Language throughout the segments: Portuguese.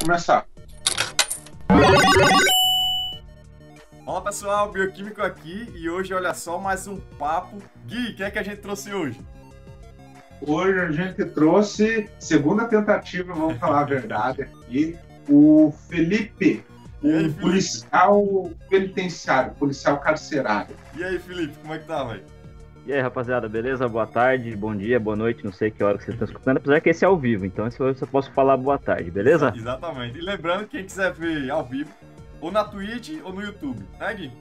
começar. Fala pessoal, Bioquímico aqui e hoje olha só mais um papo. Gui, quem é que a gente trouxe hoje? Hoje a gente trouxe, segunda tentativa, vamos falar a verdade aqui, o Felipe, o aí, Felipe? policial penitenciário, policial carcerário. E aí, Felipe, como é que tá, velho? E aí, rapaziada, beleza? Boa tarde, bom dia, boa noite, não sei que hora que vocês estão escutando, apesar que esse é ao vivo, então esse eu só posso falar boa tarde, beleza? Exatamente. E lembrando, quem quiser ver ao vivo, ou na Twitch ou no YouTube, né, Gui?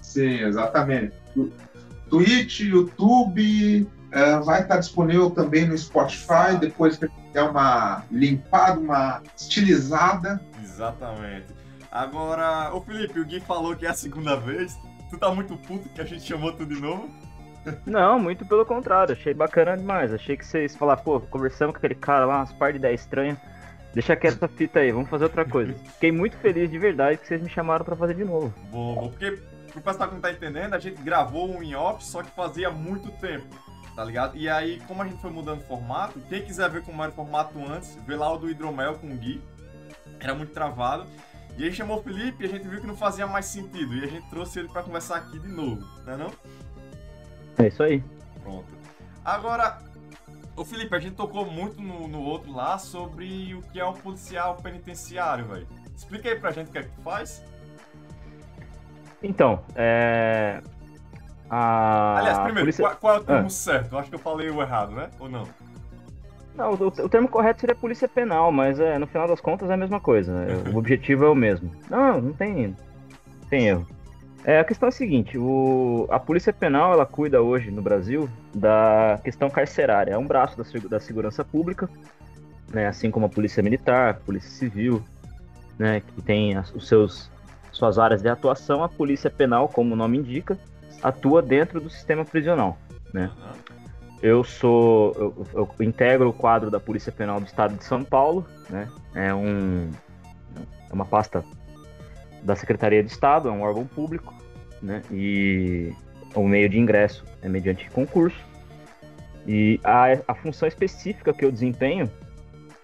Sim, exatamente. Twitch, YouTube, eh, vai estar disponível também no Spotify, depois que der uma limpada, uma estilizada. Exatamente. Agora, ô Felipe, o Gui falou que é a segunda vez. Tu tá muito puto que a gente chamou tu de novo? Não, muito pelo contrário, achei bacana demais, achei que vocês falaram, pô, conversamos com aquele cara lá, umas par de ideia estranha, deixa quieto essa fita aí, vamos fazer outra coisa. Fiquei muito feliz de verdade que vocês me chamaram pra fazer de novo. Bom, bom, porque pro pessoal que não tá entendendo, a gente gravou um em off, só que fazia muito tempo, tá ligado? E aí, como a gente foi mudando o formato, quem quiser ver como era o formato antes, vê lá o do hidromel com o Gui, era muito travado. E aí chamou o Felipe e a gente viu que não fazia mais sentido, e a gente trouxe ele pra conversar aqui de novo, né não? É isso aí. Pronto. Agora, o Felipe, a gente tocou muito no, no outro lá sobre o que é um policial penitenciário, velho. Explica aí pra gente o que é que tu faz. Então, é... A Aliás, primeiro, polícia- qual, qual é o termo Ah. certo? Eu acho que eu falei o errado, né? Ou não? Não, o, o termo correto seria polícia penal, mas é, no final das contas é a mesma coisa. né? O objetivo é o mesmo. Não, não tem, não tem erro. É, a questão é a seguinte, o, a polícia penal ela cuida hoje no Brasil da questão carcerária. É um braço da, da segurança pública, né, assim como a polícia militar, a polícia civil, né, que tem as, os seus suas áreas de atuação. A polícia penal, como o nome indica, atua dentro do sistema prisional. Né? Eu sou. Eu, eu integro o quadro da Polícia Penal do Estado de São Paulo, né? É um. É uma pasta da Secretaria de Estado, é um órgão público, né? E o meio de ingresso é mediante concurso. E a, a função específica que eu desempenho,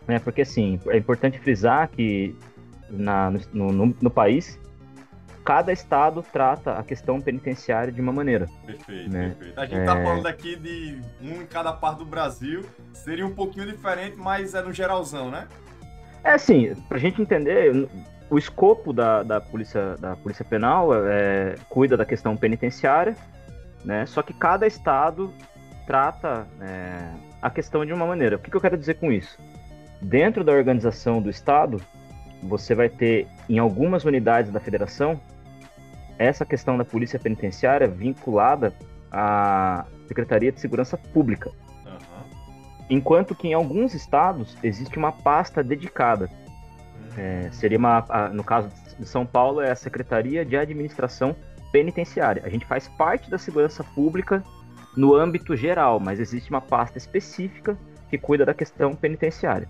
né? Porque assim, é importante frisar que na, no, no, no país, cada estado trata a questão penitenciária de uma maneira. Perfeito, Né? perfeito. A gente tá É. falando aqui de um em cada parte do Brasil. Seria um pouquinho diferente, mas é no geralzão, né? É assim, pra gente entender, o escopo da, da, polícia, da polícia penal é, cuida da questão penitenciária, né? Só que cada estado trata é, a questão de uma maneira. O que, que eu quero dizer com isso? Dentro da organização do estado, você vai ter em algumas unidades da federação essa questão da polícia penitenciária vinculada à Secretaria de Segurança Pública. Aham. Enquanto que em alguns estados existe uma pasta dedicada. É, seria uma, a- no caso de São Paulo, é a Secretaria de Administração Penitenciária. A gente faz parte da segurança pública no âmbito geral, mas existe uma pasta específica que cuida da questão penitenciária.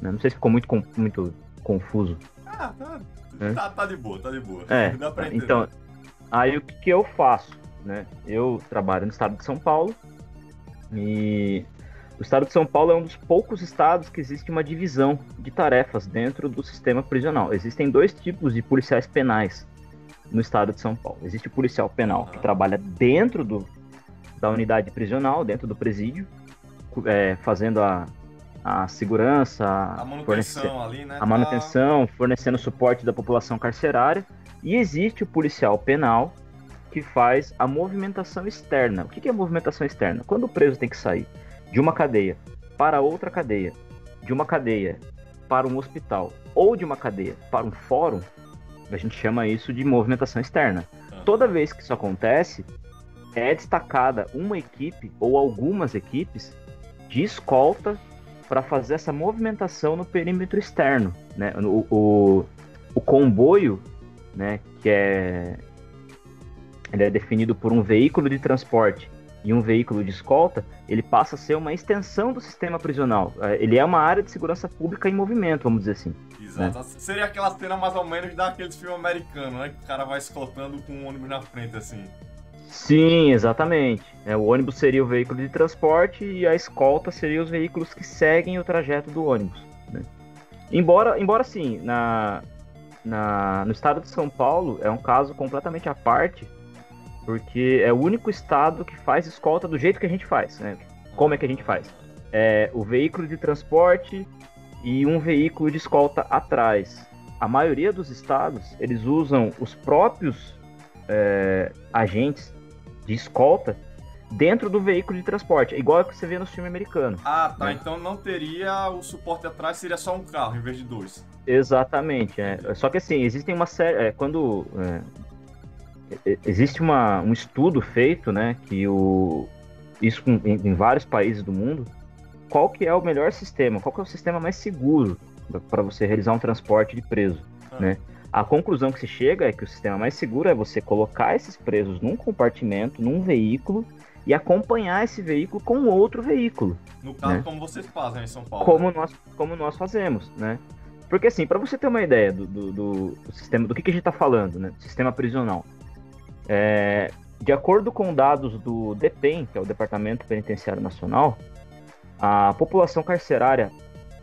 né? Não sei se ficou muito, con- muito confuso. Ah, tá, É. tá, tá de boa, tá de boa. É, então, aí o que, que eu faço, né? Eu trabalho no estado de São Paulo e o estado de São Paulo é um dos poucos estados que existe uma divisão de tarefas dentro do sistema prisional. Existem dois tipos de policiais penais no estado de São Paulo. Existe o policial penal que trabalha dentro do, da unidade prisional, dentro do presídio, é, fazendo a, a segurança, a manutenção ali, né? a manutenção, fornecendo suporte da população carcerária. E existe o policial penal que faz a movimentação externa. O que é movimentação externa? Quando o preso tem que sair de uma cadeia para outra cadeia, de uma cadeia para um hospital ou de uma cadeia para um fórum, a gente chama isso de movimentação externa. Toda vez que isso acontece, é destacada uma equipe ou algumas equipes de escolta para fazer essa movimentação no perímetro externo. Né? O, o, o comboio, né, que é, ele é definido por um veículo de transporte e um veículo de escolta, ele passa a ser uma extensão do sistema prisional. É, Ele é uma área de segurança pública em movimento, vamos dizer assim. Exato. Seria aquela cena mais ou menos daqueles filmes americanos, né? Que o cara vai escoltando com um ônibus na frente, assim. Sim, exatamente. É, o ônibus seria o veículo de transporte e a escolta seria os veículos que seguem o trajeto do ônibus. né? Embora, embora sim, na, na, no estado de São Paulo é um caso completamente à parte, porque é o único estado que faz escolta do jeito que a gente faz, né? Como é que a gente faz? É o veículo de transporte e um veículo de escolta atrás. A maioria dos estados, eles usam os próprios é, agentes de escolta dentro do veículo de transporte, igual que você vê no filme americano. Ah, tá. Né? Então não teria o suporte atrás, seria só um carro em vez de dois. Exatamente. É. Só que assim, existem uma série. É, quando. É, existe uma, um estudo feito, né? Que o. Isso em, em, vários países do mundo. Qual que é o melhor sistema? Qual que é o sistema mais seguro para você realizar um transporte de preso, ah. né? A conclusão que se chega é que o sistema mais seguro é você colocar esses presos num compartimento, num veículo, e acompanhar esse veículo com outro veículo. No caso, né? como vocês fazem em São Paulo. Como, né? nós, como nós fazemos, né? Porque assim, para você ter uma ideia do, do, do, sistema, do que, que a gente está falando, né? Sistema prisional. É, de acordo com dados do DEPEN, que é o Departamento Penitenciário Nacional, a população carcerária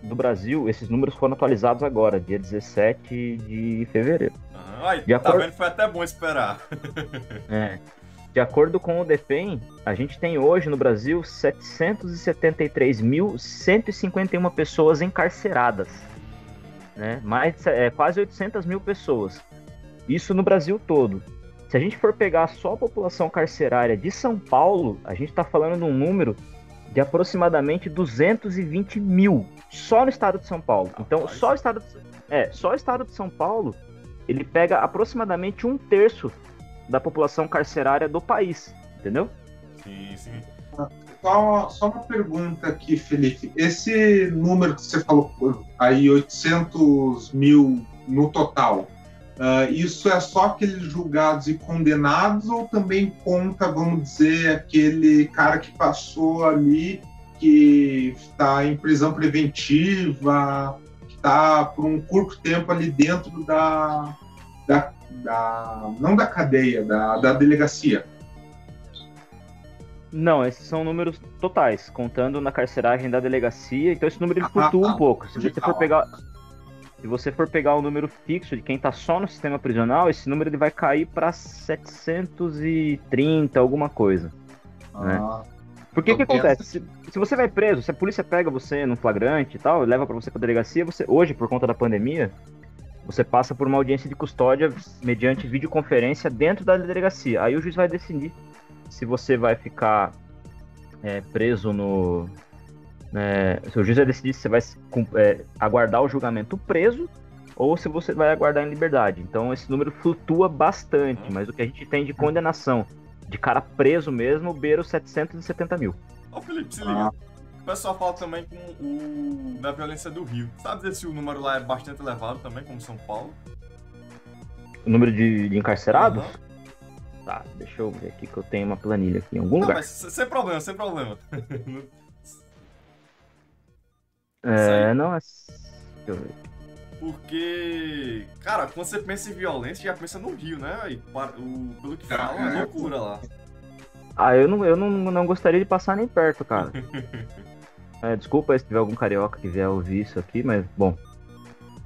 do Brasil, esses números foram atualizados agora, dia 17 de fevereiro. Ah, ai, de tá acordo... vendo? Foi até bom esperar. é. De acordo com o DEPEN, a gente tem hoje no Brasil 773.151 pessoas encarceradas. Né? Mais, é, quase 800 mil pessoas. Isso no Brasil todo. Se a gente for pegar só a população carcerária de São Paulo, a gente está falando de um número de aproximadamente 220 mil só no estado de São Paulo. Então, só o estado de, é, só o estado de São Paulo ele pega aproximadamente um terço da população carcerária do país, entendeu? Sim, sim. Só, só uma pergunta aqui, Felipe. Esse número que você falou aí, 800 mil no total, uh, isso é só aqueles julgados e condenados ou também conta, vamos dizer, aquele cara que passou ali, que está em prisão preventiva, que está por um curto tempo ali dentro da, da da não da cadeia, da, da delegacia. Não, esses são números totais, contando na carceragem da delegacia. Então esse número ele ah, flutua ah, um pouco. Se você for pegar, se você for pegar o número fixo de quem está só no sistema prisional, esse número ele vai cair para 730, alguma coisa. Né? Ah, né? Porque o que acontece? Se, se, você vai preso, se a polícia pega você no flagrante e tal, leva para você para delegacia, você hoje por conta da pandemia, você passa por uma audiência de custódia mediante videoconferência dentro da delegacia. Aí o juiz vai decidir se você vai ficar é, preso no. É, se o juiz vai decidir se você vai é, aguardar o julgamento preso ou se você vai aguardar em liberdade. Então esse número flutua bastante, mas o que a gente tem de condenação de cara preso mesmo beira os 770 mil. Ô Felipe, se liga. O pessoal fala também com o da violência do Rio. Sabe se o número lá é bastante elevado também, como São Paulo? O número de, de encarcerados? Uhum. Tá, deixa eu ver aqui que eu tenho uma planilha aqui em algum Não, lugar. Mas sem problema, sem problema. é, não é. Porque, cara, quando você pensa em violência, já pensa no Rio, né? E, o, pelo que fala, é loucura lá. Ah, eu não, eu não, não gostaria de passar nem perto, cara. É, desculpa se tiver algum carioca que vier ouvir isso aqui, mas, bom,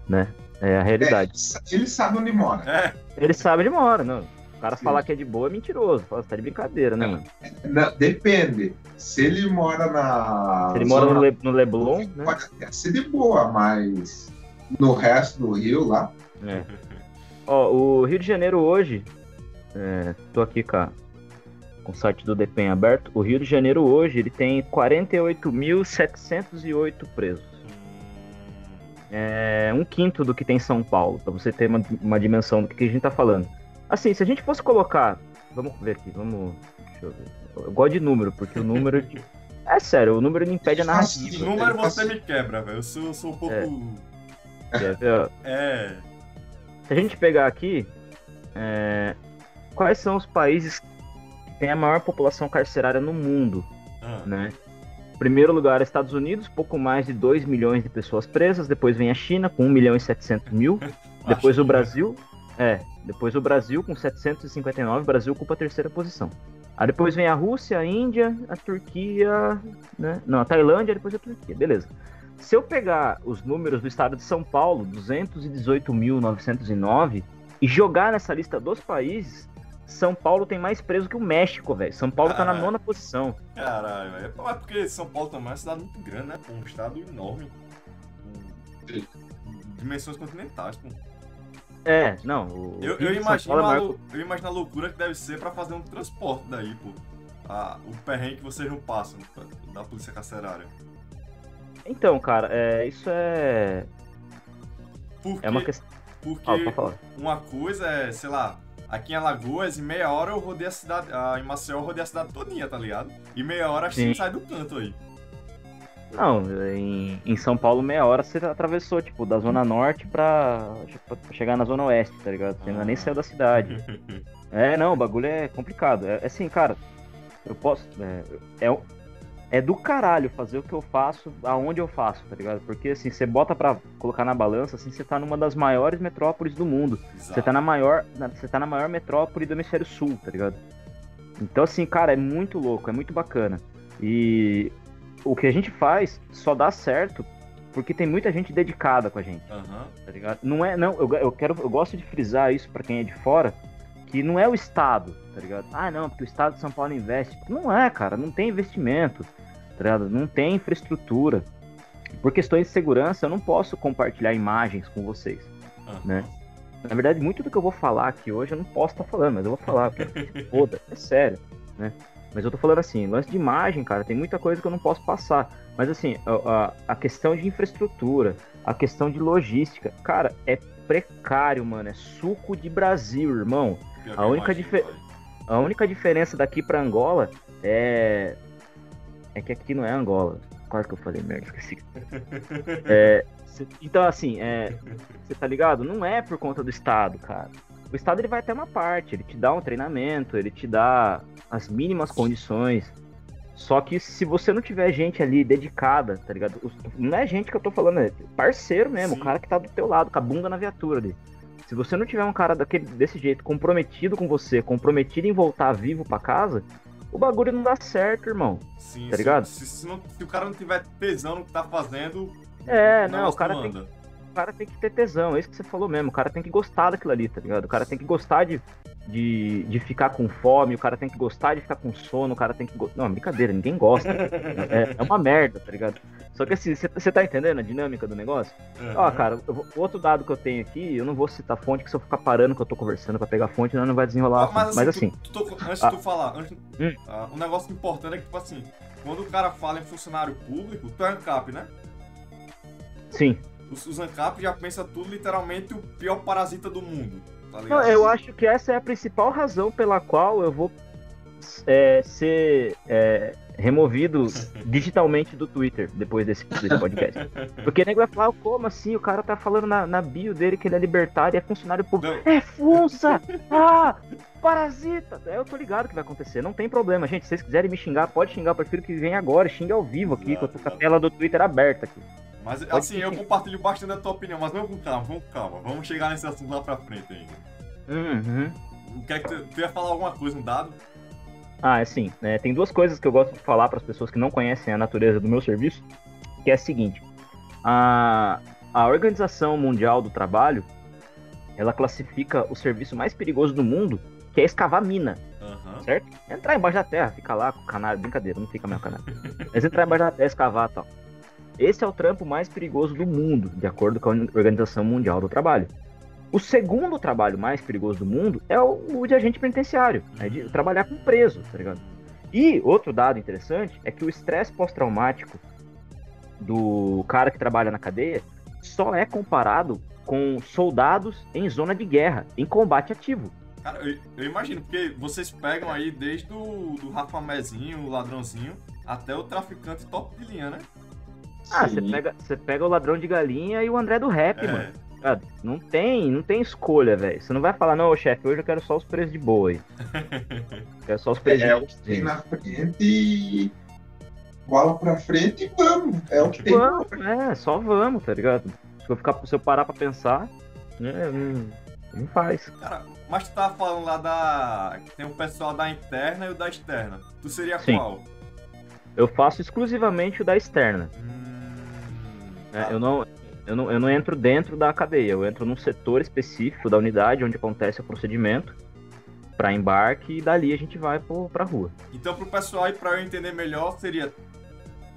né? É a realidade. É, ele sabe onde mora. É. Ele sabe onde mora, não. O cara Sim. falar que é de boa é mentiroso. Fala, você tá de brincadeira, né, mano? Não, depende. Se ele mora na. Se ele mora no, Le, no Leblon, né? Pode até ser de boa, mas no resto do Rio lá. É. Ó, o Rio de Janeiro hoje. É, tô aqui com com o site do DEPEN aberto, o Rio de Janeiro hoje ele tem 48.708 presos. É um quinto do que tem em São Paulo, para você ter uma, uma dimensão do que, que a gente tá falando. Assim, se a gente fosse colocar. Vamos ver aqui, vamos. Deixa eu ver. Eu gosto de número, porque o número. é sério, o número não impede a narrativa. O número você me quebra, velho. Eu sou, eu sou um pouco. É. é. Se a gente pegar aqui. É... Quais são os países tem a maior população carcerária no mundo, ah. né? Primeiro lugar, Estados Unidos, pouco mais de 2 milhões de pessoas presas. Depois vem a China, com 1 milhão e 700 mil. depois o Brasil, é. Depois o Brasil, com 759. O Brasil ocupa a terceira posição. Aí depois vem a Rússia, a Índia, a Turquia, né? Não, a Tailândia, depois a Turquia. Beleza. Se eu pegar os números do estado de São Paulo, 218.909, e jogar nessa lista dos países, São Paulo tem mais preso que o México, velho. São Paulo tá na Caralho. nona posição. Caralho, velho. É porque São Paulo também é uma cidade muito grande, né? Um estado enorme. Com dimensões continentais, pô. É, não. o Eu, eu, imagino é a, maior eu imagino a loucura que deve ser pra fazer um transporte daí, pô. Ah, o perrengue que vocês não passam da polícia carcerária. Então, cara, é, isso é. Porque, É uma questão. porque Ah, uma coisa é, sei lá, aqui em Alagoas, em meia hora eu rodei a cidade. Ah, em Maceió eu rodei a cidade todinha, tá ligado? E meia hora a gente sai do canto aí. Não, em, em São Paulo, meia hora você atravessou, tipo, da Zona Norte pra, pra chegar na Zona Oeste, tá ligado? Você ainda nem saiu da cidade. É, não, o bagulho é complicado. É é assim, cara, eu posso. É, é, é do caralho fazer o que eu faço aonde eu faço, tá ligado? Porque assim, você bota pra colocar na balança, assim, você tá numa das maiores metrópoles do mundo. Você tá na maior. você tá na maior metrópole do hemisfério sul, tá ligado? Então, assim, cara, é muito louco, é muito bacana. E o que a gente faz só dá certo porque tem muita gente dedicada com a gente Aham. tá ligado? Não é, não, eu, eu quero, eu gosto de frisar isso pra quem é de fora, que não é o Estado, tá ligado? Ah, não, porque o Estado de São Paulo investe. Não é, cara, não tem investimento, tá ligado? Não tem infraestrutura. Por questões de segurança, eu não posso compartilhar imagens com vocês. aham. Né? Na verdade, muito do que eu vou falar aqui hoje eu não posso estar falando, mas eu vou falar, porque foda, é sério, né? Mas eu tô falando assim, lance de imagem, cara, tem muita coisa que eu não posso passar. Mas assim, a, a- a questão de infraestrutura, a questão de logística, cara, é precário, mano. É suco de Brasil, irmão. A única dife-. A única diferença daqui pra Angola é. É que aqui não é Angola. Claro que eu falei merda, esqueci. É, então, assim, é, você tá ligado? Não é por conta do Estado, cara. O Estado ele vai ter uma parte, ele te dá um treinamento, ele te dá as mínimas condições. Só que se você não tiver gente ali dedicada, tá ligado? Não é gente que eu tô falando, é parceiro mesmo, Sim. o cara que tá do teu lado, com a bunda na viatura ali. Se você não tiver um cara daquele, desse jeito, comprometido com você, comprometido em voltar vivo pra casa, o bagulho não dá certo, irmão. Sim, Tá se- ligado? Se, se não- se o cara não tiver tesão no que tá fazendo. É, não, o cara não tem, o cara tem que ter tesão, é isso que você falou mesmo. O cara tem que gostar daquilo ali, tá ligado? O cara tem que gostar de, de, de ficar com fome, o cara tem que gostar de ficar com sono, o cara tem que. Não, brincadeira, ninguém gosta. é, é uma merda, tá ligado? Só que assim, você tá entendendo a dinâmica do negócio? Ó, Aham. cara, vou- outro dado que eu tenho aqui, eu não vou citar fonte, que se eu ficar parando que eu tô conversando pra pegar fonte, não, não vai desenrolar. Assunto. Mas assim, tu- tu tocou- antes Ah. de tu falar, antes, Hum. ah, um negócio importante é que, tipo assim, quando o cara fala em funcionário público, tu é ANCAP, né? sim. Os, os ANCAP já pensa tudo literalmente o pior parasita do mundo, tá Não, eu acho que essa é a principal razão pela qual eu vou é, ser é, removido digitalmente do Twitter depois desse, desse podcast. Porque o nego vai falar, como assim? O cara tá falando na, na bio dele que ele é libertário e é funcionário público. Não, É funça! Ah! Parasita! É, Eu tô ligado que vai acontecer, não tem problema, gente. Se vocês quiserem me xingar, pode xingar. Eu prefiro que venha agora, xingue ao vivo aqui, com a tela do Twitter aberta aqui. Mas Pode assim, eu sim. compartilho bastante da tua opinião, mas vamos com calma, vamos com calma. Vamos chegar nesse assunto lá pra frente ainda. Uhum. O que é que tu, tu ia falar alguma coisa, um dado? Ah, assim, né, tem duas coisas que eu gosto de falar para as pessoas que não conhecem a natureza do meu serviço, que é a seguinte: a, a Organização Mundial do Trabalho, ela classifica o serviço mais perigoso do mundo, que é escavar mina, Aham. certo? Entrar embaixo da terra, ficar lá com o canário, brincadeira, não fica mesmo canário. Mas entrar embaixo da terra, escavar e tal. Esse é o trampo mais perigoso do mundo, de acordo com a Organização Mundial do Trabalho. O segundo trabalho mais perigoso do mundo é o, de agente penitenciário, é de trabalhar com preso, tá ligado? E outro dado interessante é que o estresse pós-traumático do cara que trabalha na cadeia só é comparado com soldados em zona de guerra, em combate ativo. Cara, eu, eu imagino, porque vocês pegam aí desde o do Rafa Mezinho, o ladrãozinho, até o traficante top de linha, né? Ah, você pega, você pega o ladrão de galinha e o André do rap, É. mano. Não tem, não tem escolha, velho. Você não vai falar, não, chefe, hoje eu quero só os preços de boa aí. quero só os preços É o de que tem na frente e bola pra frente e vamos. É o que tem. Vamos, é, só vamos, tá ligado? Se eu, ficar, se eu parar pra pensar, né, não, não faz. Cara, mas tu tava falando lá da. que Tem o pessoal da interna e o da externa. Tu seria Sim. qual? Eu faço exclusivamente o da externa. Hum, É, eu, não, eu, não, eu não entro dentro da cadeia, eu entro num setor específico da unidade onde acontece o procedimento para embarque e dali a gente vai pro, pra rua. Então, pro pessoal e para eu entender melhor, seria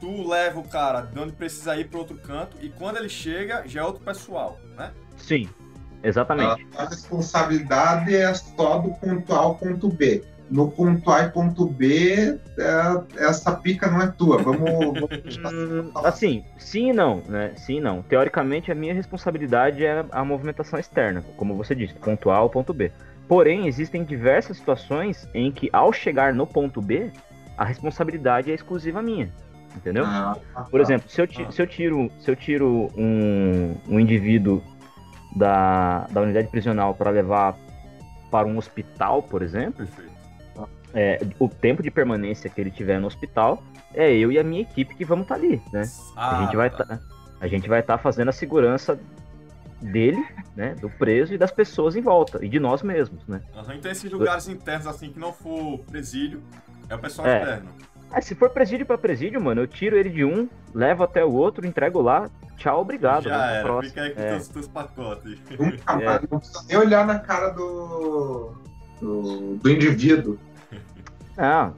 tu leva o cara de onde precisa ir para outro canto e quando ele chega já é outro pessoal, né? Sim, exatamente. A, a responsabilidade é só do ponto A ao ponto B. No ponto A e ponto B, é, essa pica não é tua. Vamos. vamos... assim, sim e não, né? Sim e não. Teoricamente, a minha responsabilidade é a movimentação externa, como você disse, ponto A ao ponto B. Porém, existem diversas situações em que, ao chegar no ponto B, a responsabilidade é exclusiva minha. Entendeu? Ah, Por exemplo, se eu, se eu tiro, se eu tiro um, um indivíduo da, da unidade prisional para levar para um hospital, por exemplo, é, o tempo de permanência que ele tiver no hospital é eu e a minha equipe que vamos estar tá ali, né? Ah, a gente vai tá, a gente vai estar tá fazendo a segurança dele, né, do preso e das pessoas em volta, e de nós mesmos, né? Uhum, então esses lugares internos, assim, que não for presídio, é o pessoal é. externo. É, se for presídio para presídio, mano, eu tiro ele de um, levo até o outro, entrego lá, tchau, obrigado. Já era, próximo. fica aí com é. teus, pacotes. Nunca mais, não precisa nem olhar na cara do, do, do indivíduo. Não,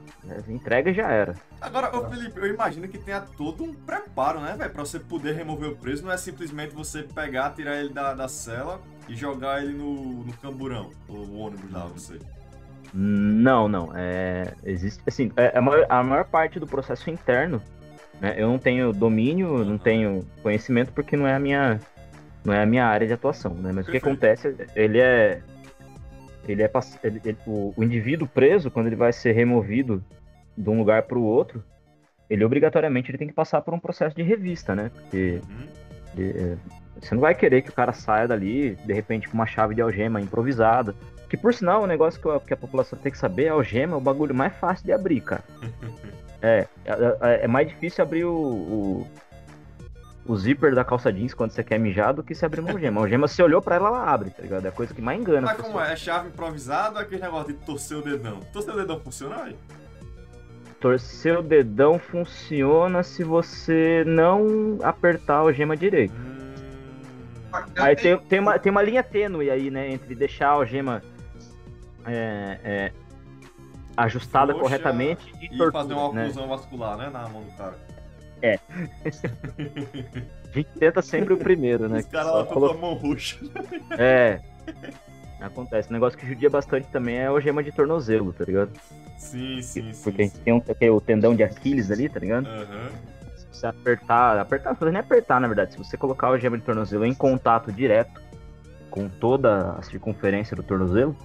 entrega já era. Agora, ô Felipe, eu imagino que tenha todo um preparo, né, velho? Pra você poder remover o preso, não é simplesmente você pegar, tirar ele da, da cela e jogar ele no, no camburão, o ônibus lá, você. Não, não. É, existe, assim, é, a, maior, a maior parte do processo interno, né, eu não tenho domínio, uhum. não tenho conhecimento porque não é a minha, não é a minha área de atuação, né? Mas Perfeito. o que acontece, ele é, ele é, ele, ele, o, o indivíduo preso quando ele vai ser removido de um lugar para o outro, ele obrigatoriamente ele tem que passar por um processo de revista, né? Porque uhum. ele, é, você não vai querer que o cara saia dali, de repente, com uma chave de algema improvisada. Que por sinal, o um negócio que a, que a, população tem que saber, a algema é o bagulho mais fácil de abrir, cara. é, é, é, é mais difícil abrir o, o, o, zíper da calça jeans quando você quer mijar do que se abrir uma algema. A algema, você olhou pra ela, ela abre, tá ligado? É a coisa que mais engana. Mas como é? É chave improvisada ou é aquele negócio de torcer o dedão? Torcer o dedão funciona aí? Torcer o dedão funciona se você não apertar a algema direito. Hum... Aí tem, tem, uma, tem uma linha tênue aí, né? Entre deixar a algema é, é, ajustada Poxa, corretamente e, e tortura, fazer uma né? oclusão né? vascular, né? Na mão do cara. É. a gente tenta sempre o primeiro, né? Os caras lá com a mão roxa. É. Acontece. Um negócio que judia bastante também é a algema de tornozelo, tá ligado? Sim, sim, sim. Porque a gente tem, um, tem o tendão de Aquiles ali, tá ligado? Uhum. Se você apertar, apertar, não nem apertar, na verdade. Se você colocar o gema de tornozelo em contato direto com toda a circunferência do tornozelo,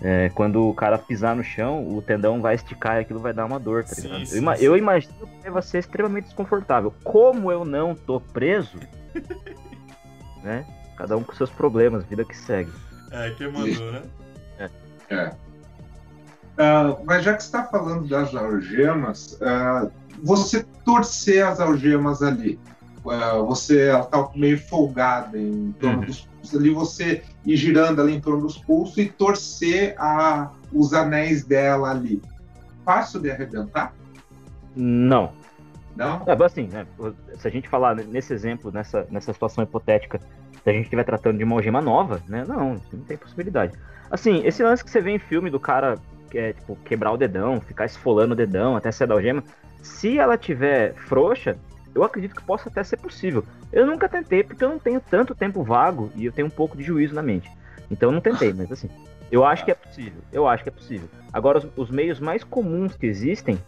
é, quando o cara pisar no chão, o tendão vai esticar e aquilo vai dar uma dor, tá ligado? Sim, sim, eu, sim. eu, imagino que deva ser extremamente desconfortável. Como eu não tô preso, né? Cada um com seus problemas, vida que segue. É, que mandou, né? É. é. Uh, mas já que está falando das algemas, uh, você torcer as algemas ali, uh, você está meio folgada em torno uhum. dos pulsos ali, você ir girando ali em torno dos pulsos e torcer a, os anéis dela ali. Fácil de arrebentar? Não. Não? É, assim, né, se a gente falar nesse exemplo, nessa, nessa situação hipotética, se a gente estiver tratando de uma algema nova, né? Não, não tem possibilidade. Assim, esse lance que você vê em filme do cara é, tipo, quebrar o dedão, ficar esfolando o dedão até sair da algema. Se ela tiver frouxa, eu acredito que possa até ser possível. Eu nunca tentei, porque eu não tenho tanto tempo vago e eu tenho um pouco de juízo na mente. Então eu não tentei, mas assim, eu acho que é possível. Eu acho que é possível. Agora, os, os meios mais comuns que existem,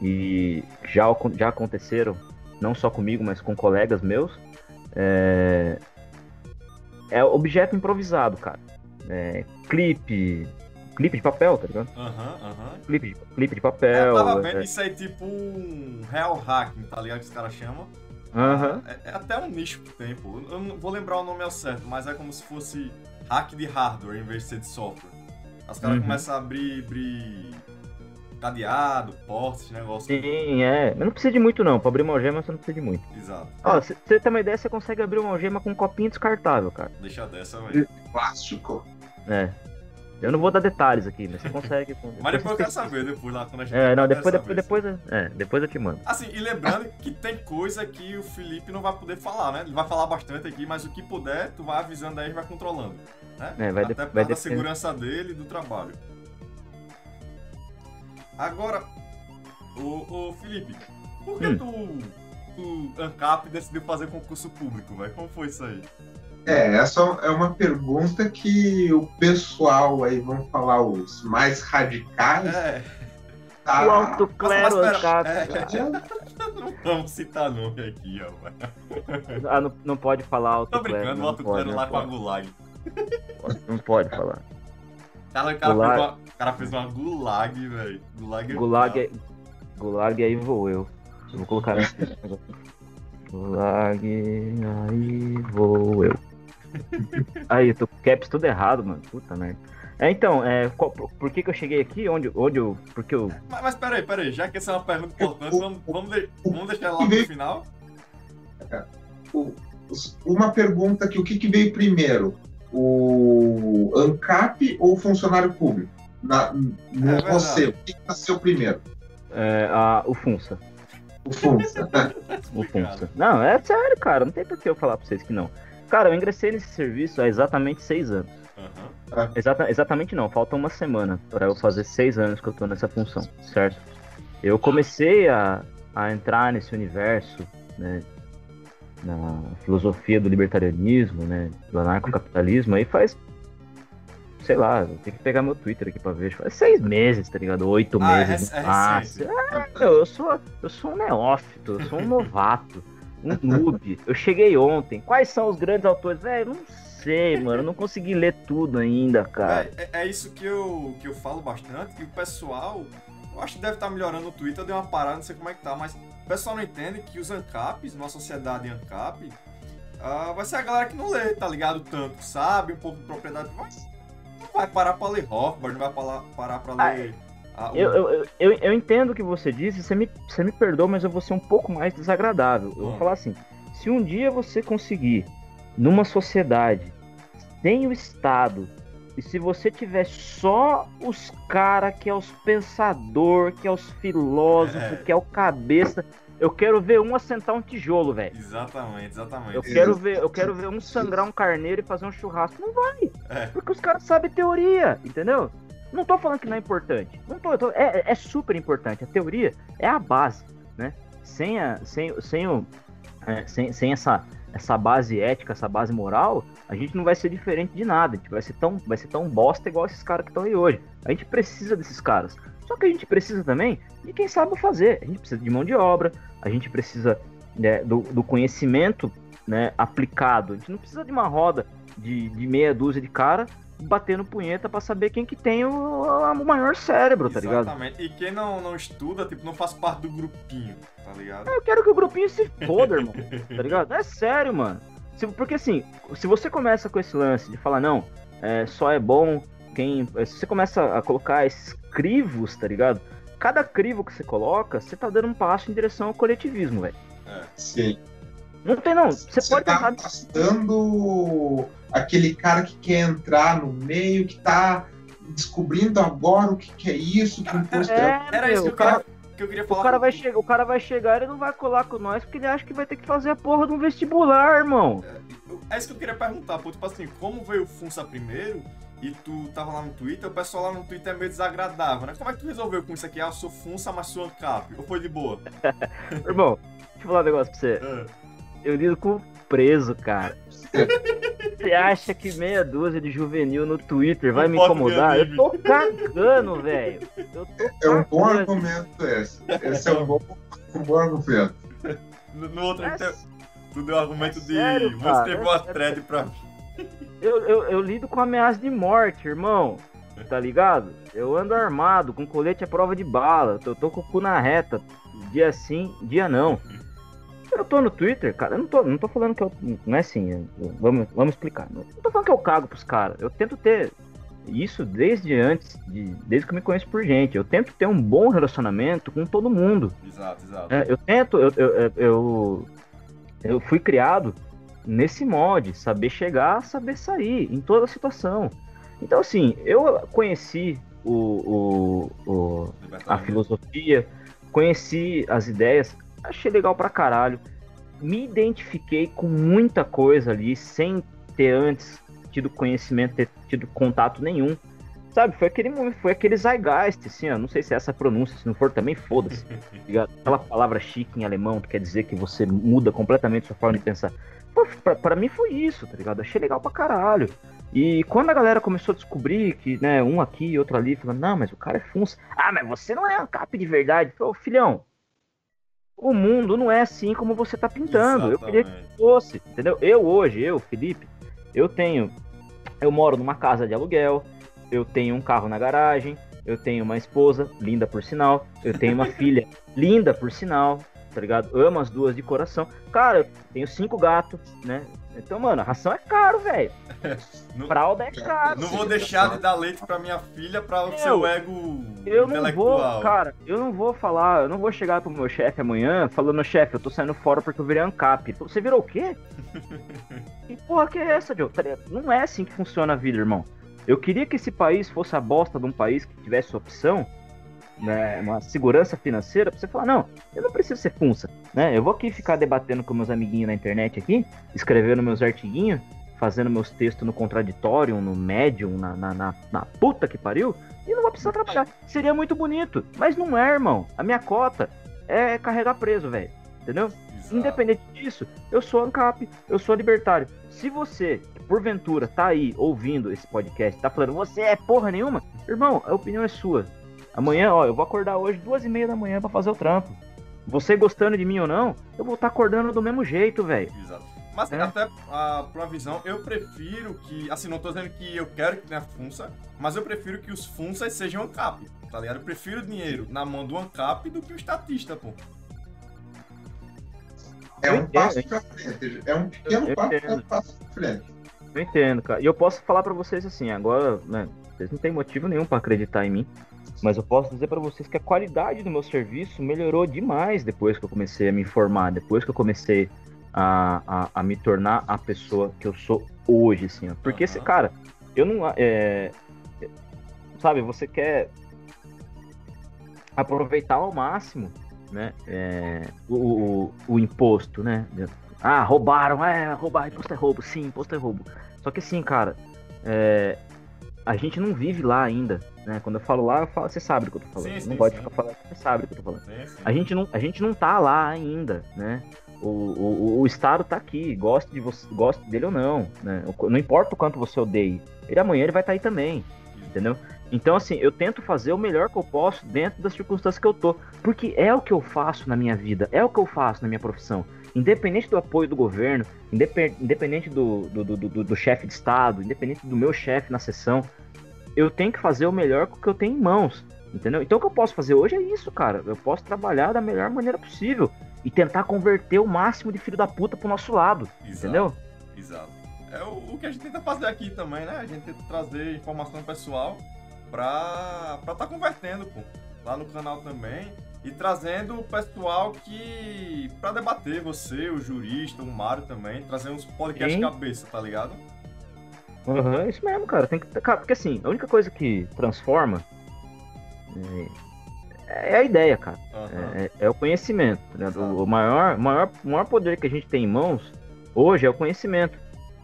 e já, já aconteceram, não só comigo, mas com colegas meus, é, é objeto improvisado, cara. É, clipe, clipe de papel, tá ligado? Aham, uhum, aham. Uhum. Clipe, de, clipe de papel. Eu tava vendo é... isso aí tipo um real hacking, tá ligado? Que os caras chamam. Uhum. É, é, até um nicho que tem, pô. Eu não vou lembrar o nome ao certo, mas é como se fosse hack de hardware em vez de ser de software. Os caras uhum. começam a abrir, abrir cadeado, porta, esse negócio. Sim, é. Mas não precisa de muito não. Pra abrir uma algema você não precisa de muito. Exato. Ó, se você tem uma ideia, você consegue abrir uma algema com um copinho descartável, cara. Deixa dessa, velho. Plástico. É. Eu não vou dar detalhes aqui, mas você consegue. mas depois eu quero saber, depois lá quando a gente. É, não, depois, depois, depois, é, depois eu te mando. Assim, e lembrando que tem coisa que o Felipe não vai poder falar, né? Ele vai falar bastante aqui, mas o que puder, tu vai avisando aí e vai controlando. Né? É, vai Até por causa da segurança dele e do trabalho. Agora, o, o Felipe, por que hum. tu, o ANCAP decidiu fazer concurso público, velho? Como foi isso aí? É, essa é uma pergunta que o pessoal aí, vamos falar, os mais radicais. É. Tá... O alto clero, ANCAP. É. Não vamos citar nome aqui, ó. Ah, não, não pode falar alto Tô brincando, o alto clero lá com a Gulag. Não pode falar. Cara, o cara, gulag... fez, uma, cara fez uma gulag, velho. Gulag, é gulag, é, gulag aí vou eu. Vou colocar nesse Gulag, aí vou eu. Aí, eu tô caps tudo errado, mano. Puta merda. É, então, é, qual, por que, que eu cheguei aqui? Onde, onde eu. Porque eu. Mas, mas peraí, peraí, já que essa é uma pergunta importante, vamos, vamos, de, vamos deixar lá pro final? Uma pergunta aqui: o que, que veio primeiro? o ANCAP ou o funcionário público? Na, no é você, o que nasceu primeiro? É, a, o FUNSA. O FUNSA. o FUNSA. Não, é sério, cara. Não tem por que eu falar pra vocês que não. Cara, eu ingressei nesse serviço há exatamente seis anos. Uhum. Exata, exatamente não, falta uma semana para eu fazer seis anos que eu tô nessa função, certo? Eu comecei a, a entrar nesse universo, né, na filosofia do libertarianismo, né, do anarcocapitalismo, aí faz, sei lá, eu tenho que pegar meu Twitter aqui pra ver, faz seis meses, tá ligado? Oito ah, meses. É, é, ah, é, eu, sou, eu sou um neófito, eu sou um novato, um noob. Eu cheguei ontem. Quais são os grandes autores? Velho, não sei, mano, eu não consegui ler tudo ainda, cara. É, é, isso que eu, que eu falo bastante, que o pessoal eu acho que deve estar melhorando no Twitter, deu uma parada, não sei como é que tá, mas o pessoal não entende que os ANCAPs, uma sociedade ANCAP, uh, vai ser a galera que não lê, tá ligado? Tanto, sabe? Um pouco de propriedade, mas não vai parar pra ler Rothbard, não vai parar, parar pra ler. Ah, eu, eu, eu, eu, entendo o que você disse, você me, você me perdoa, mas eu vou ser um pouco mais desagradável. Eu vou hum. falar assim: se um dia você conseguir, numa sociedade, sem o Estado, e se você tiver só os cara que é os pensador, que é os filósofos, é. que é o cabeça, eu quero ver um assentar um tijolo, velho. Exatamente, exatamente. Eu quero ver, eu quero ver um sangrar um carneiro e fazer um churrasco. Não vai. É. Porque os caras sabem teoria, entendeu? Não tô falando que não é importante. Não tô, tô é, é, super importante. A teoria é a base, né? Sem, a, sem, sem, o, é, sem, sem essa essa base ética, essa base moral, a gente não vai ser diferente de nada. A gente vai ser tão, vai ser tão bosta igual esses caras que estão aí hoje. A gente precisa desses caras. Só que a gente precisa também de quem sabe fazer. A gente precisa de mão de obra, a gente precisa né, do, do, conhecimento né, aplicado. A gente não precisa de uma roda de, de meia dúzia de cara batendo punheta para saber quem que tem o, o maior cérebro, tá ligado? Exatamente. E quem não, não estuda, tipo, não faz parte do grupinho, tá ligado? Eu quero que o grupinho se foda, irmão. tá ligado? É sério, mano. Se, porque assim, se você começa com esse lance de falar, não, é, só é bom quem. Se você começa a colocar esses crivos, tá ligado? Cada crivo que você coloca, você tá dando um passo em direção ao coletivismo, velho. É, sim. Não tem não. Você, você pode tá pensar aquele cara que quer entrar no meio, que tá descobrindo agora o que, que é isso, que imposto é. Era isso que, cara, que eu queria falar. O cara, vai chegar, o cara vai chegar e não vai colar com nós porque ele acha que vai ter que fazer a porra de um vestibular, irmão. É, é isso que eu queria perguntar, pô. Tipo assim, como veio o Funça primeiro e tu tava lá no Twitter, o pessoal lá no Twitter é meio desagradável, né? Como é que tu resolveu com isso aqui? Ah, eu sou Funça, mas sou ANCAP. Ou foi de boa? irmão, deixa eu falar um negócio pra você. É. Eu lido com preso, cara. Você acha que meia dúzia de juvenil no Twitter vai me incomodar? Eu tô cagando, velho. É um bom argumento esse. Esse é um bom, um bom argumento. No, no outro, é, tu deu argumento é de sério, você teve uma thread pra mim. Eu, eu, eu lido com ameaça de morte, irmão. Tá ligado? Eu ando armado, com colete à prova de bala. Eu tô com o cu na reta. Dia sim, dia não. Eu tô no Twitter, cara, eu não tô, não tô falando que eu. Não é assim, eu, vamos, vamos explicar. Não tô falando que eu cago pros caras. Eu tento ter isso desde antes, de, desde que eu me conheço por gente. Eu tento ter um bom relacionamento com todo mundo. Exato, exato. É, eu tento, eu, eu, eu, eu fui criado nesse mod, saber chegar, saber sair, em toda situação. Então, assim, eu conheci o, o, o a filosofia, conheci as ideias, achei legal pra caralho. Me identifiquei com muita coisa ali, sem ter antes tido conhecimento, ter tido contato nenhum. Sabe, foi aquele foi aquele zeitgeist, assim, ó, não sei se é essa pronúncia, se não for também, foda-se. Aquela palavra chique em alemão que quer dizer que você muda completamente sua forma de pensar. Pra mim foi isso, tá ligado? Achei legal pra caralho. E quando a galera começou a descobrir que, né, um aqui e outro ali, falando, não, mas o cara é funça. Ah, mas você não é um cap de verdade. Falei, filhão, o mundo não é assim como você tá pintando. Exatamente. Eu queria que fosse, entendeu? Eu hoje, eu, Felipe, eu tenho. Eu moro numa casa de aluguel, eu tenho um carro na garagem, eu tenho uma esposa, linda por sinal, eu tenho uma filha, linda por sinal, tá ligado? Amo as duas de coração. Cara, eu tenho cinco gatos, né? Então, mano, a ração é caro, velho. Fralda é caro. Não vou deixar de dar leite pra minha filha pra o seu ego eu não vou, cara, eu não vou falar, eu não vou chegar pro meu chefe amanhã falando, chefe, eu tô saindo fora porque eu virei ANCAP. Você virou o quê? que porra que é essa, Joe? Tá não é assim que funciona a vida, irmão. Eu queria que esse país fosse a bosta de um país que tivesse opção, né, uma segurança financeira, pra você falar, não, eu não preciso ser funça, né? Eu vou aqui ficar debatendo com meus amiguinhos na internet aqui, escrevendo meus artiguinhos, fazendo meus textos no contraditório, no médium, na, na, na, na puta que pariu, e não vou precisar trabalhar. Seria muito bonito, mas não é, irmão. A minha cota é carregar preso, velho. Entendeu? Exato. Independente disso, eu sou ANCAP, eu sou libertário. Se você, porventura, tá aí ouvindo esse podcast, tá falando, você é porra nenhuma, irmão, a opinião é sua. Amanhã, ó, eu vou acordar hoje duas e meia da manhã para fazer o trampo. Você gostando de mim ou não, eu vou estar tá acordando do mesmo jeito, velho. Exato. Mas é. até por uma visão, eu prefiro que. Assim, não tô dizendo que eu quero que tenha funça, mas eu prefiro que os funsas sejam ANCAP, tá ligado? Eu prefiro dinheiro na mão do ANCAP do que o estatista, pô. É um passo pra frente. É um pequeno passo, é um passo pra frente. Eu entendo, cara. E eu posso falar para vocês assim, agora, né? Vocês não têm motivo nenhum para acreditar em mim. Mas eu posso dizer para vocês que a qualidade do meu serviço melhorou demais depois que eu comecei a me informar, depois que eu comecei a, a, a me tornar a pessoa que eu sou hoje, assim. Ó. Porque, uhum. cara, eu não. É, sabe, você quer aproveitar ao máximo, né? É, o, o, o, imposto, né? Ah, roubaram, é, roubar, imposto é roubo, sim, imposto é roubo. Só que assim, cara, é, a gente não vive lá ainda, né? Quando eu falo lá, eu falo, você sabe do que eu tô falando. Sim, sim, não gosto de ficar falando, você sabe do que eu tô falando. Sim, a, gente não, a gente não tá lá ainda, né? O, o, o Estado tá aqui, goste, de você, goste dele ou não, né? Não importa o quanto você odeie, ele amanhã ele vai estar tá aí também, entendeu? Então, assim, eu tento fazer o melhor que eu posso dentro das circunstâncias que eu tô, porque é o que eu faço na minha vida, é o que eu faço na minha profissão. Independente do apoio do governo, independente do, do, do, do, do chefe de Estado, independente do meu chefe na sessão, eu tenho que fazer o melhor com o que eu tenho em mãos. Entendeu? Então o que eu posso fazer hoje é isso, cara. Eu posso trabalhar da melhor maneira possível e tentar converter o máximo de filho da puta pro nosso lado. Exato, entendeu? Exato. É o, o, que a gente tenta fazer aqui também, né? A gente tenta trazer informação pessoal pra estar tá convertendo, pô. Lá no canal também. E trazendo o pessoal que. pra debater, você, o jurista, o Mário também, trazer uns podcasts Sim. cabeça, tá ligado? Uhum, é isso mesmo, cara. Tem que, cara. Porque assim, a única coisa que transforma é, é a ideia, cara. Uhum. É, é, o conhecimento. Tá o, maior, maior, maior poder que a gente tem em mãos hoje é o conhecimento.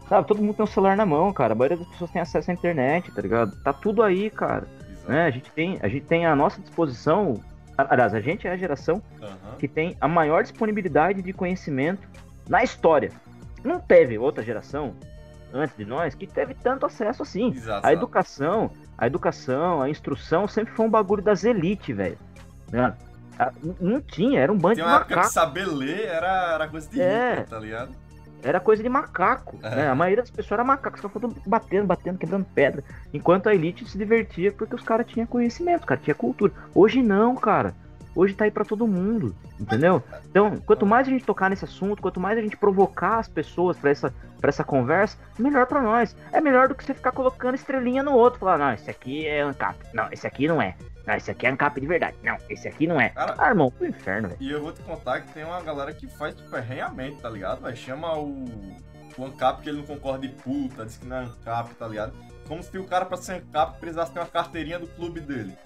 Sabe, todo mundo tem um celular na mão, cara. A maioria das pessoas tem acesso à internet, tá ligado? Tá tudo aí, cara. Né? A, gente tem, a gente tem à nossa disposição. Aliás, a gente é a geração uhum. que tem a maior disponibilidade de conhecimento na história. Não teve outra geração antes de nós que teve tanto acesso assim. Exato. A educação, a educação, a instrução sempre foi um bagulho das elites, velho. Né? Não tinha, era um bando de macaco. época que saber ler era, era coisa de é, rico, tá ligado? Era coisa de macaco, é. né? A maioria das pessoas era macaco, os caras foram batendo, batendo, quebrando pedra. Enquanto a elite se divertia porque os caras tinham conhecimento, os caras tinham cultura. Hoje não, cara hoje tá aí para todo mundo, entendeu? Então, quanto mais a gente tocar nesse assunto, quanto mais a gente provocar as pessoas para essa, pra essa conversa, melhor para nós. É melhor do que você ficar colocando estrelinha no outro, falar, não, esse aqui é ANCAP, não, esse aqui não é. Não, esse aqui é ANCAP de verdade. Não, esse aqui não é. Cara, ah, irmão, pro inferno, velho. E eu vou te contar que tem uma galera que faz ferrenhamente, tá ligado? Vai chama o o ANCAP que ele não concorda de puta, diz que não é ANCAP, tá ligado? Como se o cara pra ser ANCAP precisasse ter uma carteirinha do clube dele.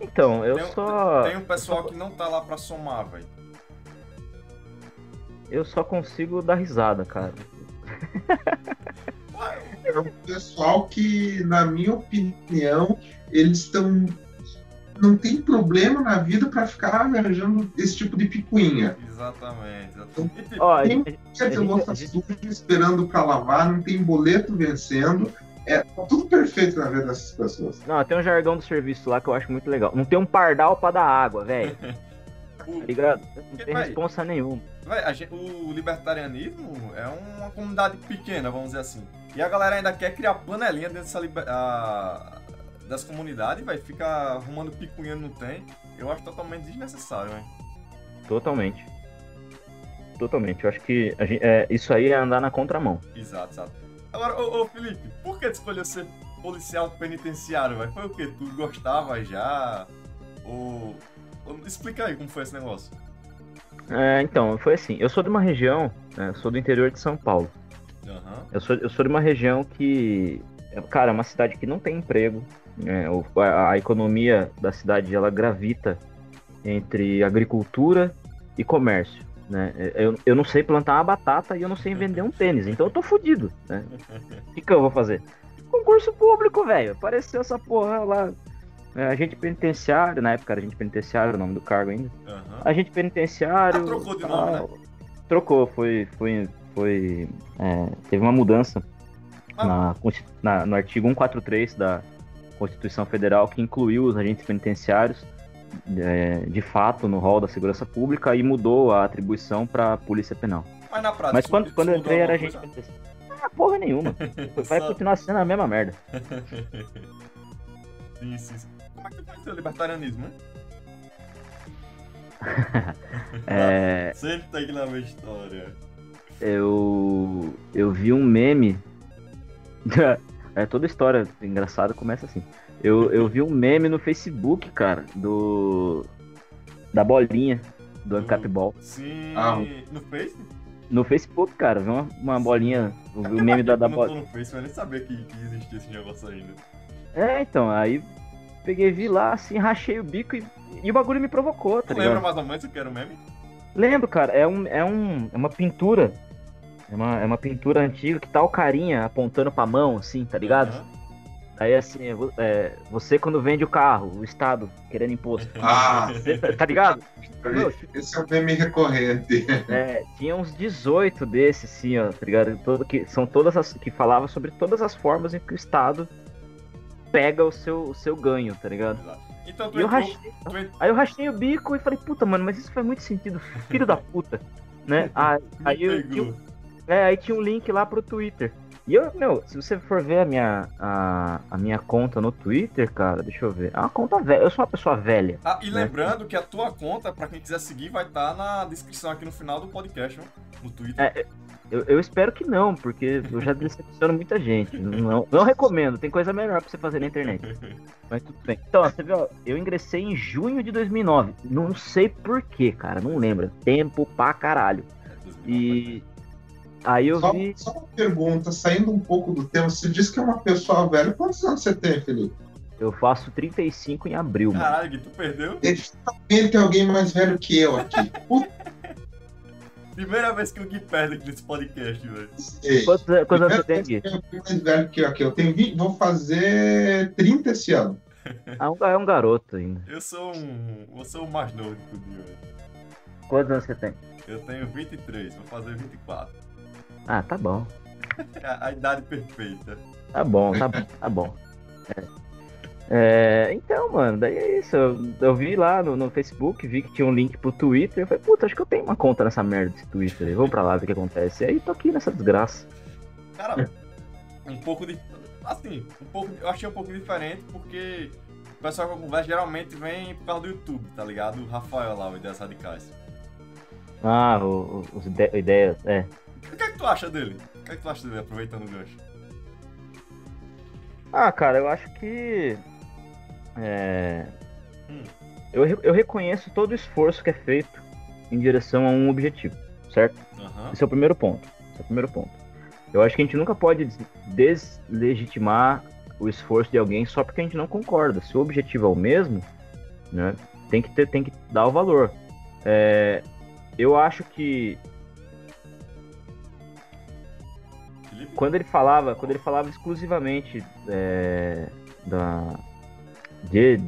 Então, eu tem, só. Tem um pessoal que não tá lá pra somar, velho. Eu só consigo dar risada, cara. É um pessoal que, na minha opinião, eles estão. Não tem problema na vida para ficar arranjando esse tipo de picuinha. Exatamente. exatamente. E, tipo, Ó, a Tem gente- gente- louça gente- esperando pra lavar, não tem boleto vencendo. É tá tudo perfeito na vida dessas pessoas. Não, tem um jargão do serviço lá que eu acho muito legal. Não tem um pardal pra dar água, velho. o- Tá ligado? Não tem Vai. responsa nenhuma. Véi, a gente- o libertarianismo é uma comunidade pequena, vamos dizer assim. E a galera ainda quer criar panelinha dentro dessa liber- a- das comunidades, vai fica arrumando picuinha não tem. Eu acho totalmente desnecessário, velho. Totalmente. Totalmente. Eu acho que a gente- é, isso aí é andar na contramão. Exato, exato. Agora, ô, ô, Felipe, por que tu escolheu ser policial penitenciário, velho? Foi o quê? Tu gostava já? Ou... Explica aí como foi esse negócio. É, então, foi assim. Eu sou de uma região, né, sou do interior de São Paulo. Aham. Eu sou, eu sou de uma região que, é, cara, é uma cidade que não tem emprego. né, a, a economia da cidade ela gravita entre agricultura e comércio. Né? Eu, eu não sei plantar uma batata e eu não sei vender um tênis, então eu tô fudido. Né? O que, que eu vou fazer? Concurso público, velho. Apareceu essa porra lá. É, agente penitenciário, na época era agente penitenciário, o nome do cargo ainda. Aham. Agente penitenciário. Ah, trocou de nome, né? Trocou, foi. foi, foi é, teve uma mudança Ah. na, na- no artigo 143 da Constituição Federal que incluiu os agentes penitenciários é, de fato no rol da segurança pública e mudou a atribuição para a Polícia Penal. Mas na prática. Mas isso- quando, isso quando eu entrei era agente penitenciário. Ah, porra nenhuma. Vai continuar sendo a mesma merda. sim, sim, sim. Como é que conheceu o libertarianismo, hein? É, Sempre tem que na minha história. Eu, eu vi um meme. é, toda história engraçada começa assim. Eu, eu vi um meme no Facebook, cara, do. Da bolinha do Ancap Ball. Sim, Ah. no Face? No Facebook, cara, vi uma, uma bolinha. O, o meme da, da Eu não tô bolinha. no Face, mas nem sabia que, que existia esse negócio ainda. É, então, aí peguei, vi lá, assim, rachei o bico e, e o bagulho me provocou, tá Tu lembra ligado? mais ou menos o que era o meme? Lembro, cara, é, um, é, um, é uma pintura. É uma, é uma pintura antiga que tá o carinha apontando pra mão, assim, tá ligado? Aham. Aí assim, é, é, você quando vende o carro, o Estado querendo imposto. Ah, Você, tá, tá ligado? Esse é o meme recorrente. é, tinha uns 18 desses, assim, ó, tá ligado? Todo, que, são todas as. que falava sobre todas as formas em que o Estado pega o seu, o seu ganho, tá ligado? Exato. Então tu E eu entrou, rachei, tu aí eu rachei o bico e falei, puta, mano, mas isso faz muito sentido, filho da puta. Né? Aí, aí, eu, pegou. É, aí tinha um link lá pro Twitter. E eu, meu, se você for ver a minha, a, a minha conta no Twitter, cara, deixa eu ver. É uma conta velha. Eu sou uma pessoa velha. Ah, e né? lembrando que a tua conta, pra quem quiser seguir, vai estar na descrição aqui no final do podcast, ó, no Twitter. É, Eu, eu espero que não, porque eu já decepciono muita gente. Não, não recomendo, tem coisa melhor pra você fazer na internet. Mas tudo bem. Então, ó, você viu, ó, eu ingressei em junho de 2009. Não sei porquê, cara, não lembro. Tempo pra caralho. E aí eu Só, vi. só uma pergunta, saindo um pouco do tema, você disse que é uma pessoa velha. Quantos anos você tem, Felipe? Eu faço 35 em abril, mano. Caralho, Gui, tu perdeu? Ele tem alguém mais velho que eu aqui. Puta, Primeira vez que o Gui perde aqui nesse podcast, velho. Quantos, quantos anos você tem aqui? Tem alguém mais velho que eu aqui. Eu tenho 20, vou fazer 30 esse ano. Ah, um, é um garoto ainda. Eu sou um. Eu sou o mais novo de tudo, velho. Quantos anos você tem? Eu tenho 23, vou fazer 24. Ah, tá bom. É a, a idade perfeita. Tá bom, tá bom, tá bom. É. É, então, mano, daí é isso. Eu, eu vi lá no, no Facebook, vi que tinha um link pro Twitter. Eu falei, puta, acho que eu tenho uma conta nessa merda desse Twitter. aí, Vamos pra lá ver o que acontece. E aí tô aqui nessa desgraça. Cara, um pouco de. Assim, um pouco, eu achei um pouco diferente porque o pessoal que eu converso geralmente vem por causa do YouTube, tá ligado? O Rafael lá, o Ideias Radicais. Ah, o- o- os ide- ideias, é. O que é que tu acha dele? O que é que tu acha dele, aproveitando o gancho? Ah, cara, eu acho que. É. Hum. Eu, eu reconheço todo o esforço que é feito em direção a um objetivo, certo? Aham. Esse é o primeiro ponto. Esse é o primeiro ponto. Eu acho que a gente nunca pode deslegitimar o esforço de alguém só porque a gente não concorda. Se o objetivo é o mesmo, né, tem que ter, tem que dar o valor. É, eu acho que quando ele falava, quando ele falava exclusivamente é, da de,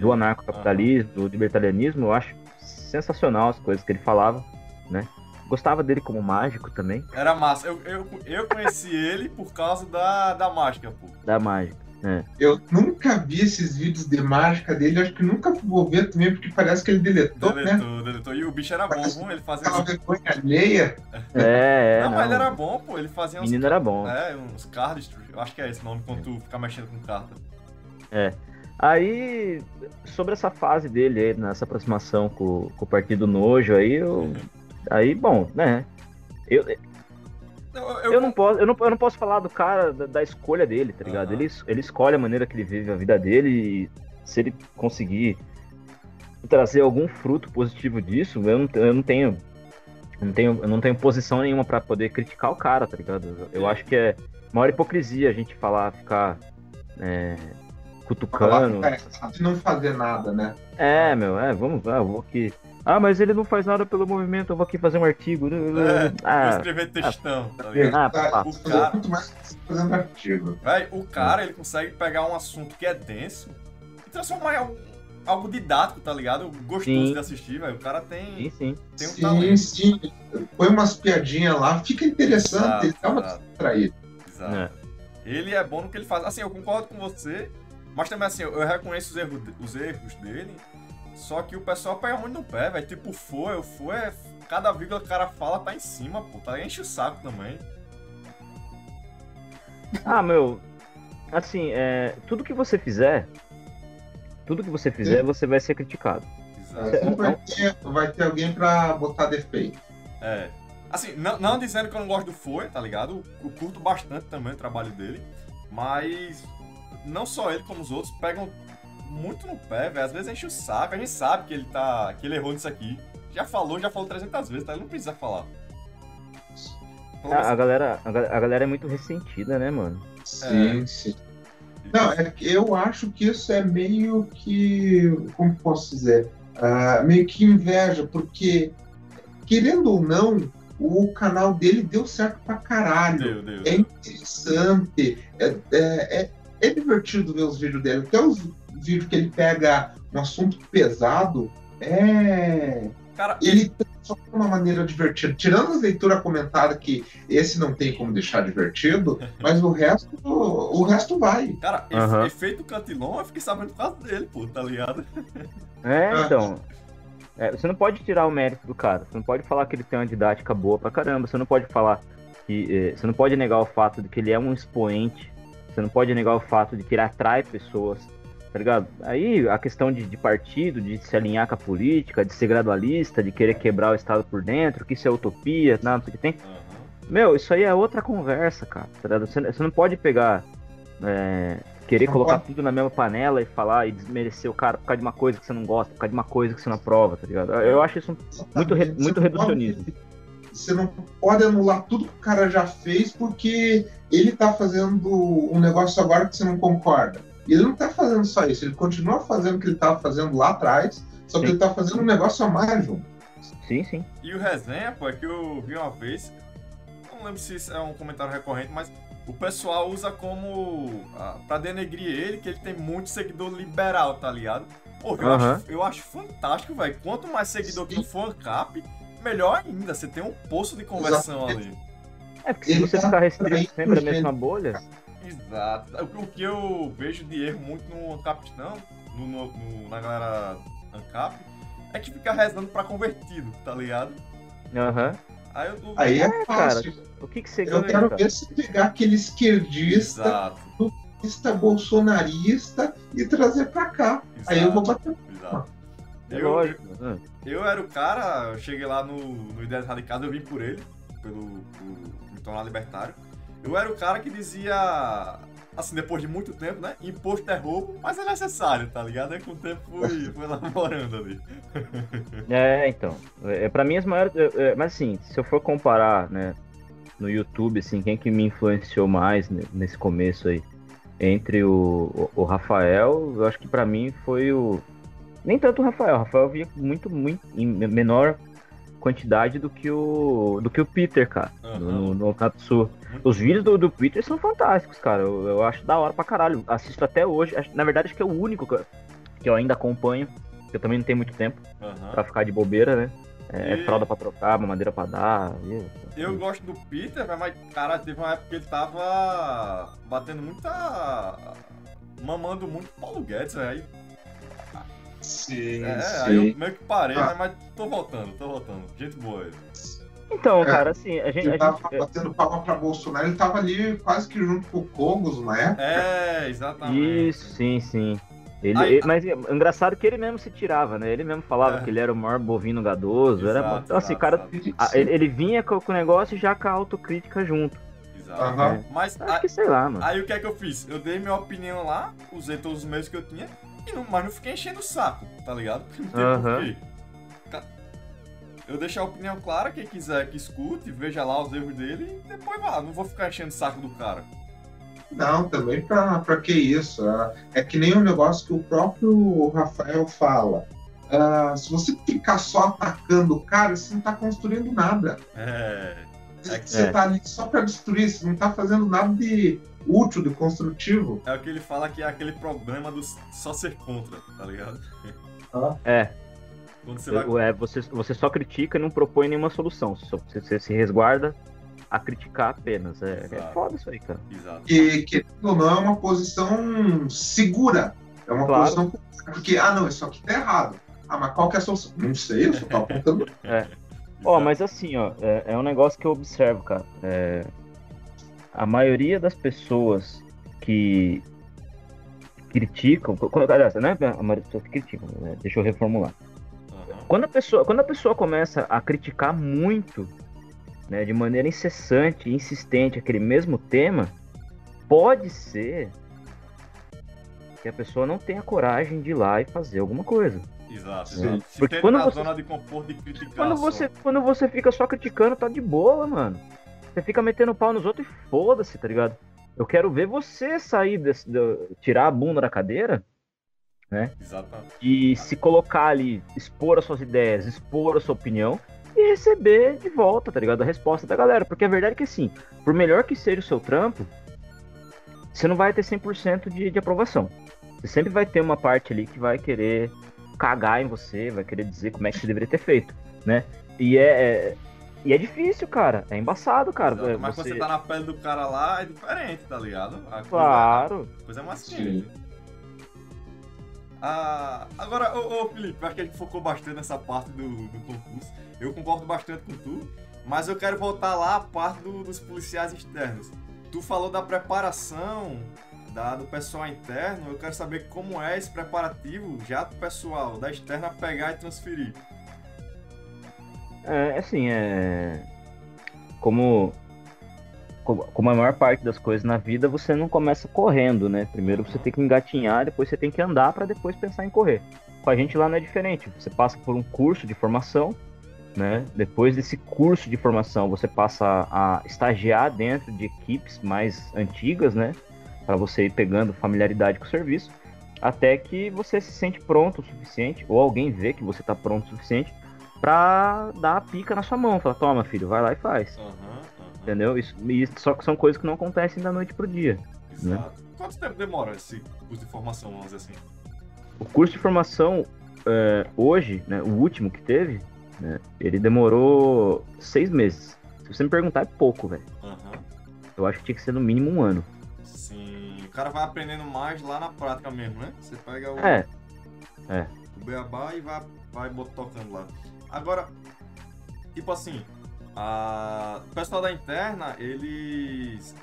do anarcocapitalismo, do libertarianismo, eu acho sensacional as coisas que ele falava, né? Gostava dele como mágico também. Era massa. Eu, eu, eu conheci ele por causa da, da mágica, pô. Da mágica. É. Eu nunca vi esses vídeos de mágica dele, acho que nunca vou ver também, porque parece que ele deletou, deletou né? Deletou, E o bicho era Parece bom, ele fazia. Aquela vergonha alheia. É, é. não, não, mas ele era bom, pô. Ele fazia uns. menino era bom. É, uns cards, eu acho que é esse nome, quando tu fica mexendo com carta. Aí, sobre essa fase dele aí, nessa aproximação com, com o Partido Nojo aí, eu. Aí, bom, né? Eu, Eu, eu, não posso, eu, não, eu não posso falar do cara, da, da escolha dele, tá ligado? Aham. Ele, ele escolhe a maneira que ele vive a vida dele e se ele conseguir trazer algum fruto positivo disso, eu não, eu não tenho. Eu não tenho, eu não tenho posição nenhuma pra poder criticar o cara, tá ligado? Eu, eu acho que é maior hipocrisia a gente falar, ficar é, Falar cutucando. errado e não fazer nada, né? É, meu, é, vamos, ah, eu vou aqui. Ah, mas ele não faz nada pelo movimento, eu vou aqui fazer um artigo. É, Vou ah, escrever textão, tá ligado? ah, Tá, papo. o cara- muito mais que fazendo artigo. Véi, o cara, ele consegue pegar um assunto que é denso e transformar em algo, algo didático, tá ligado? Gostoso Sim. de assistir, velho. O cara sim, tem, sim. tem um sim, talento. sim. Põe umas piadinhas lá, fica interessante, Exato, ele dá uma distraída. Exato. É. Ele é bom no que ele faz. Assim, eu concordo com você, mas também assim, eu reconheço os erros, os erros dele, só que o pessoal pega muito no pé, velho. Tipo, foi, o foi é. Cada vírgula que o cara fala tá em cima, pô. Tá enche o saco também. Ah, meu, assim, é, tudo que você fizer, tudo que você fizer, você vai ser criticado. Exato. Sempre vai ter, vai ter alguém pra botar defeito. É. Assim, não, não dizendo que eu não gosto do Foi, tá ligado? Eu curto bastante também o trabalho dele. Mas não só ele, como os outros, pegam muito no pé, velho. Às vezes enche o saco. A gente sabe que ele tá. que ele errou nisso aqui. Já falou, já falou 300 vezes, tá? Ele não precisa falar. Pelo A, galera, a, a galera é muito ressentida, né, mano? Sim, sim. Não, é que eu acho que isso é meio que. Como posso dizer? Ah, meio que inveja, porque, querendo ou não, o canal dele deu certo pra caralho. Deu, deu. É interessante, é, é, é, é divertido ver os vídeos dele. Até os vídeos que ele pega um assunto pesado, é. Cara, Ele transforma de uma maneira divertida. Tirando as leituras comentadas, que esse não tem como deixar divertido, mas o resto, o resto vai. cara, efe- Aham. efeito Cantilon, eu fiquei sabendo por causa dele, pô, tá ligado? É, Ah. então. é, você não pode tirar o mérito do cara. Você não pode falar que ele tem uma didática boa pra caramba. Você não pode falar que. eh, você não pode negar o fato de que ele é um expoente. Você não pode negar o fato de que ele atrai pessoas. Tá ligado? Aí a questão de, de partido, de se alinhar com a política, de ser gradualista, de querer quebrar o Estado por dentro, que isso é utopia, nada que tem. Meu, isso aí é outra conversa, cara. tá ligado? Você, você não pode pegar. é, querer Não colocar pode. tudo na mesma panela e falar e desmerecer o cara por causa de uma coisa que você não gosta, por causa de uma coisa que você não aprova, tá ligado? Eu acho isso muito, re- muito reducionismo. pode- Você não pode anular tudo que o cara já fez porque ele tá fazendo um negócio agora que você não concorda. E ele não tá fazendo só isso, ele continua fazendo o que ele tava fazendo lá atrás, só que Sim. ele tá fazendo um negócio a mais junto. Sim, sim. E o resenha, pô, é que eu vi uma vez, não lembro se isso é um comentário recorrente, mas o pessoal usa como. ah, pra denegrir ele, que ele tem muito seguidor liberal, tá ligado? Pô, eu, Aham. acho, eu acho fantástico, velho. Quanto mais seguidor que Sim. no FanCap, melhor ainda. Você tem um poço de conversão ali. É porque se Ele você tá ficar restrito sempre na gente. mesma bolha. Exato. O, que eu vejo de erro muito no ANCAP, não, no, no- no- na galera ANCAP, é que fica rezando pra convertido, tá ligado? Aham. Aí eu tô. Aí é, É, cara, fácil. O que, que você Eu ganha, quero cara? ver se pegar aquele esquerdista, Exato. bolsonarista e trazer pra cá. Aí eu vou bater. Exato. É Eu, lógico. ah. eu era o cara, eu cheguei lá no, no Ideias Radicais, eu vim por ele, pelo por me tornar libertário. Eu era o cara que dizia, assim, depois de muito tempo, né? Imposto é roubo, mas é necessário, tá ligado? Aí com o tempo fui, fui namorando ali. É, então. É, pra mim, as maiores. é, é, mas assim, se eu for comparar, né? no YouTube, assim, quem que me influenciou mais nesse começo aí? Entre o, o, o Rafael, eu acho que para mim foi o. Nem tanto o Rafael, o Rafael vinha muito, muito em menor quantidade do que o do que o Peter, cara, uhum. no, no Katsu. Os vídeos do, do Peter são fantásticos, cara. Eu, eu, acho da hora pra caralho. Assisto até hoje. Na verdade, acho que é o único que eu, que eu ainda acompanho. Eu também não tenho muito tempo uhum. pra ficar de bobeira, né? É, é, e... fralda pra trocar, madeira pra dar. Eu gosto do Peter, mas, cara, teve uma época que ele tava batendo muita. mamando muito Paulo Guedes, velho. Sim, é, sim. aí eu meio que parei, ah. né, mas tô voltando, tô voltando. Gente boa ele. Então, é, cara, assim, a gente. Ele a tava gente... batendo palma pra Bolsonaro, ele tava ali quase que junto com o Cogos na época. É, exatamente. Isso, sim, sim. Ele, Aí, ele, mas é engraçado que ele mesmo se tirava, né? Ele mesmo falava é. que ele era o maior bovino gadoso. Exato, era, então, assim, exato, cara, ele, ele, vinha com, com o negócio já com a autocrítica junto. Exato. Uhum. Mas acho que sei lá, mano. Aí o que é que eu fiz? Eu dei minha opinião lá, usei todos os meios que eu tinha, e não, mas não fiquei enchendo o saco, tá ligado? Não tem uhum. porquê. Eu deixei a opinião clara, quem quiser que escute, veja lá os erros dele e depois vá. Não vou ficar enchendo o saco do cara. Não, também pra, pra que isso? É, é que nem um negócio que o próprio Rafael fala. Uh, se você ficar só atacando o cara, você não tá construindo nada. É. é você é. tá ali só pra destruir, você não tá fazendo nada de útil, de construtivo. É o que ele fala que é aquele problema do só ser contra, tá ligado? Ah. É. Você, vai... é, você, você só critica e não propõe nenhuma solução. Você, você se resguarda a criticar apenas. É, é foda isso aí, cara. Exato. E que não é uma posição segura. É uma claro. posição porque, ah, não, isso aqui tá errado. Ah, mas qual que é a solução? Não sei, eu só tô apontando. é. Ó, mas assim, ó, é, é, um negócio que eu observo, cara. É, a maioria das pessoas que criticam, aliás, não é a maioria das pessoas que criticam, né? deixa eu reformular. Uhum. Quando a pessoa, quando a pessoa começa a criticar muito né, de maneira incessante, insistente, aquele mesmo tema, pode ser que a pessoa não tenha coragem de ir lá e fazer alguma coisa. Exato, né? Porque quando você, zona de conforto de criticar quando você, quando você fica só criticando, tá de boa, mano. Você fica metendo pau nos outros e foda-se, tá ligado? Eu quero ver você sair desse, de, tirar a bunda da cadeira, né? Exatamente. E se colocar ali, expor as suas ideias, expor a sua opinião e receber de volta, tá ligado? A resposta da galera. Porque a verdade é que assim, por melhor que seja o seu trampo, você não vai ter 100% de, de aprovação. Você sempre vai ter uma parte ali que vai querer cagar em você, vai querer dizer como é que você deveria ter feito, né? E é, é e é difícil, cara. É embaçado, cara. Exato, mas você... quando você tá na pele do cara lá, é diferente, tá ligado? A claro. Coisa, a coisa é mais simples. Ah, agora, ô, ô, Felipe, acho que a gente focou bastante nessa parte do, do concurso. Eu concordo bastante com tu, mas eu quero voltar lá à parte do, dos policiais externos. Tu falou da preparação da, do pessoal interno, eu quero saber como é esse preparativo já do pessoal da externa pegar e transferir. É, assim, é. Como como a maior parte das coisas na vida, você não começa correndo, né? Primeiro você tem que engatinhar, depois você tem que andar para depois pensar em correr. Com a gente lá não é diferente. Você passa por um curso de formação, né? Depois desse curso de formação, você passa a estagiar dentro de equipes mais antigas, né? Para você ir pegando familiaridade com o serviço, até que você se sente pronto o suficiente, ou alguém vê que você está pronto o suficiente para dar a pica na sua mão. Fala, toma, filho, vai lá e faz. Uhum. Entendeu? Isso, isso, só que são coisas que não acontecem da noite pro dia. Né? Exato. Né? Quanto tempo demora esse curso de formação, vamos dizer assim? O curso de formação, é, hoje, né, o último que teve, né, ele demorou seis meses. Se você me perguntar, é pouco, velho. Uhum. Eu acho que tinha que ser no mínimo um ano. Sim, o cara vai aprendendo mais lá na prática mesmo, né? Você pega o, é. É. o beabá e vai, vai tocando lá. Agora, tipo assim, a... O pessoal da interna, eles.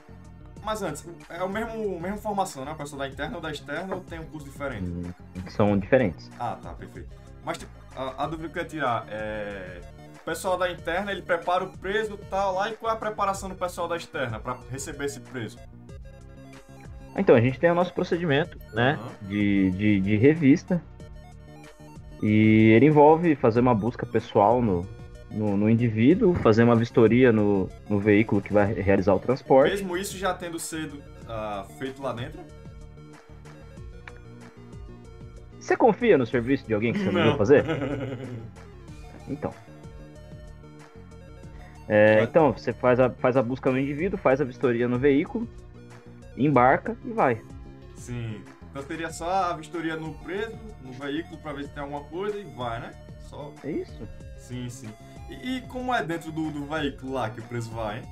Mas antes, é o mesmo, mesma formação, né? O pessoal da interna ou da externa ou tem um curso diferente? Hum, são diferentes. Ah, tá, perfeito. Mas tipo, a, a dúvida que eu ia tirar é. O pessoal da interna, ele prepara o preso e tal lá, e qual é a preparação do pessoal da externa para receber esse preso? Então, a gente tem o nosso procedimento, né? Uhum. De, de, de revista. E ele envolve fazer uma busca pessoal no, no, no indivíduo, fazer uma vistoria no, no veículo que vai realizar o transporte. Mesmo isso já tendo sido uh, feito lá dentro? Você confia no serviço de alguém que você não, não fazer? Então. É, então, você faz a, faz a busca no indivíduo, faz a vistoria no veículo, embarca e vai. Sim. Então seria só a vistoria no preso, no veículo, para ver se tem alguma coisa e vai, né? Só... É isso. Sim, sim. E, e como é dentro do, do, veículo lá que o preso vai, hein?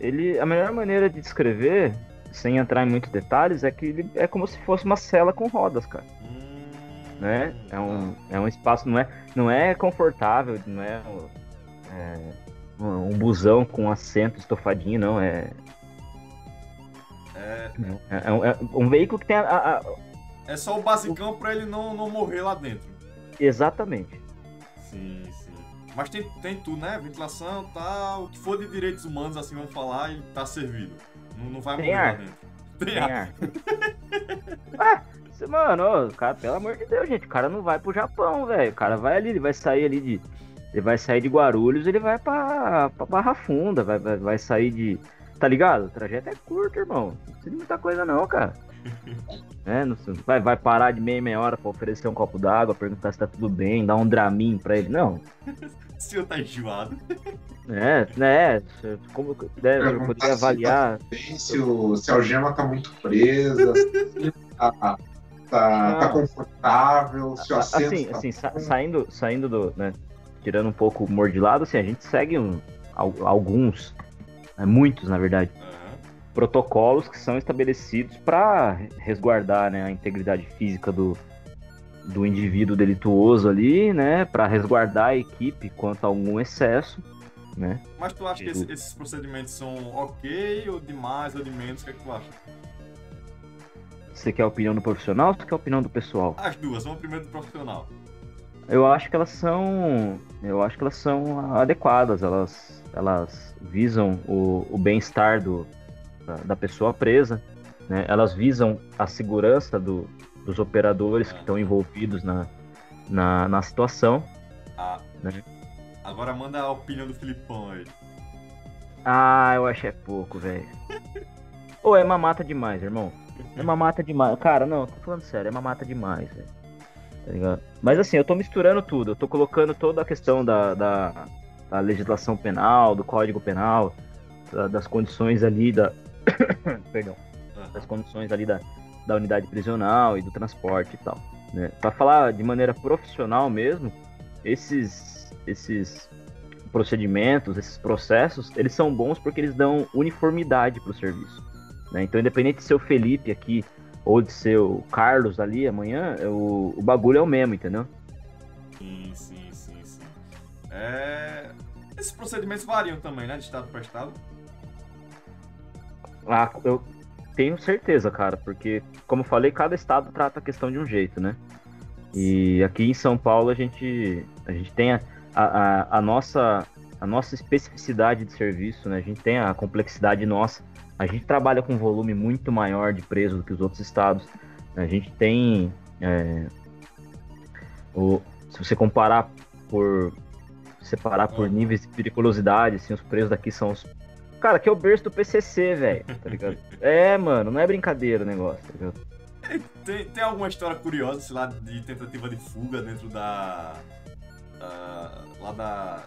Ele, a melhor maneira de descrever, sem entrar em muitos detalhes, é que ele é como se fosse uma cela com rodas, cara. Hum, né? É um, é um espaço, não é, não é confortável, não é, é um busão com assento estofadinho, não. É, é, é, é, um, é um, veículo que tem a, a, a, É só o basicão o... pra ele não, não morrer lá dentro. Exatamente. Sim, sim. Mas tem, tem tudo, né? Ventilação, tal. O que for de direitos humanos, assim, vamos falar, ele tá servido. Não, não vai tem morrer ar. lá dentro. Tem, tem ar. ar. ah, mano, cara, pelo amor de Deus, gente, o cara não vai pro Japão, velho. O cara vai ali, ele vai sair ali de. Ele vai sair de Guarulhos, ele vai pra, pra Barra Funda, vai, vai, vai sair de Tá ligado? O trajeto é curto, irmão. Não precisa de muita coisa não, cara. É, não, vai, vai parar de meia meia hora pra oferecer um copo d'água, perguntar se tá tudo bem, dar um dramin pra ele. Não. o senhor tá enjoado. É, né? Como deve, eu poderia avaliar. Se, o, se a algema tá muito presa, se tá, tá, tá confortável, se o assento. Assim, tá assim sa saindo, saindo do. Né, tirando um pouco o humor de lado, assim, a gente segue um, alguns né, muitos na verdade, uhum. protocolos que são estabelecidos para resguardar né, a integridade física do, do indivíduo delituoso ali, né, para resguardar a equipe quanto a algum excesso, né. Mas tu acha que esse, esses procedimentos são ok ou de mais ou de menos? O que, é que tu acha? Você quer a opinião do profissional ou você quer a opinião do pessoal? As duas, vamos primeiro do profissional. Eu acho que elas são, eu acho que elas são adequadas, elas elas visam o, o bem-estar da, da, pessoa presa, né? elas visam a segurança do, dos operadores que estão envolvidos na, na, na situação. Ah, né? Agora manda a opinião do Filipão aí. Ah, eu acho é pouco, velho. Ou é mamata demais, irmão. É mamata demais. Cara, não, tô falando sério, é mamata demais, velho. Tá? Mas assim, eu tô misturando tudo. Eu tô colocando toda a questão da, da, da legislação penal, do Código Penal, da, das condições ali da. Perdão. Das condições ali da, da unidade prisional e do transporte e tal. Né? Para falar de maneira profissional mesmo, esses, esses procedimentos, esses processos, eles são bons porque eles dão uniformidade para o serviço. Né? Então, independente de ser o Felipe aqui ou de ser o Carlos ali amanhã, o, o bagulho é o mesmo, entendeu? Sim, sim, sim, sim. É... Esses procedimentos variam também, né? De estado para estado. Ah, eu tenho certeza, cara, porque, como falei, cada estado trata a questão de um jeito, né? E aqui em São Paulo a gente, a gente tem a, a, a, nossa, a nossa especificidade de serviço, né? A gente tem a complexidade nossa. A gente trabalha com um volume muito maior de presos do que os outros estados. A gente tem. É, o, se você comparar por separar por níveis de periculosidade, assim, os presos daqui são os. Cara, aqui é o berço do PCC, velho, tá ligado? é, mano, não é brincadeira o negócio, tá ligado? Tem, tem alguma história curiosa, sei lá, de tentativa de fuga dentro da. da lá da.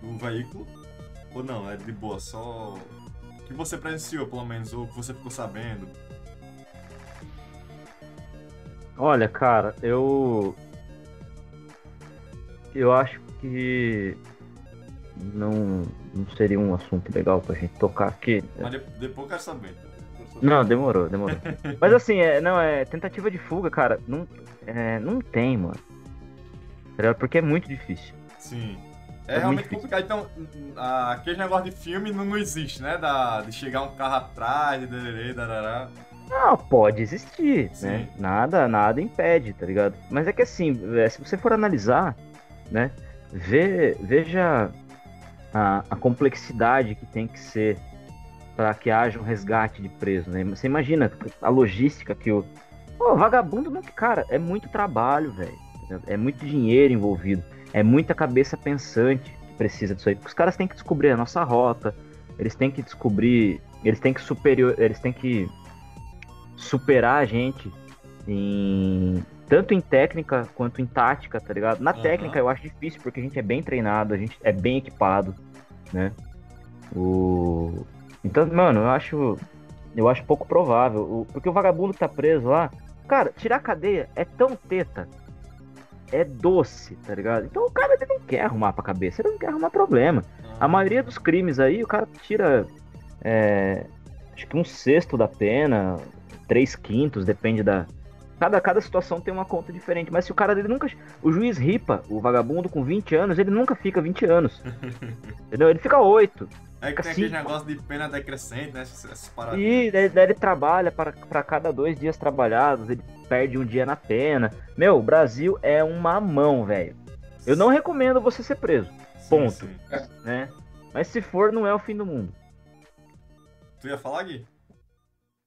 do veículo? Ou não, é de boa, só. que você presenciou, pelo menos, ou que você ficou sabendo? Olha, cara, eu. Eu acho que não, não seria um assunto legal pra gente tocar aqui. Mas depois eu quero saber. Não, demorou, demorou. Mas assim, é, não, é tentativa de fuga, cara, não, é, não tem, mano. Tá Porque é muito difícil. Sim. É, é realmente complicado. Então, aquele negócio de filme não, não existe, né? Da, de chegar um carro atrás, de dererê, darará. Não, pode existir, Sim. né? Nada, nada impede, tá ligado? Mas é que assim, é, se você for analisar, né? Vê, veja a, a, complexidade que tem que ser para que haja um resgate de preso, né? Você imagina a logística que o. Vagabundo não. Cara, é muito trabalho, velho. É muito dinheiro envolvido. é muita cabeça pensante que precisa disso aí. Porque os caras têm que descobrir a nossa rota, eles têm que descobrir, eles têm que superior, eles têm que superar a gente em tanto em técnica quanto em tática, tá ligado? Na uhum. técnica eu acho difícil porque a gente é bem treinado, a gente é bem equipado, né? O então, mano, eu acho eu acho pouco provável, o... porque o vagabundo que tá preso lá, cara, tirar a cadeia é tão teta, é doce, tá ligado? Então o cara ele não quer arrumar pra cabeça, ele não quer arrumar problema. A maioria dos crimes aí, o cara tira é, acho que um sexto da pena, três quintos, depende da, Cada, cada situação tem uma conta diferente. Mas se o cara dele nunca. O juiz ripa, o vagabundo com 20 anos, ele nunca fica 20 anos. entendeu? Ele fica 8. É que tem aquele negócio de pena decrescente, né? Essas paradas. E daí, daí ele trabalha para cada dois dias trabalhados, ele perde um dia na pena. Meu, o Brasil é uma mão, velho. Eu não recomendo você ser preso. Ponto. Sim, sim. Né? Mas se for, não é o fim do mundo. Tu ia falar, Gui?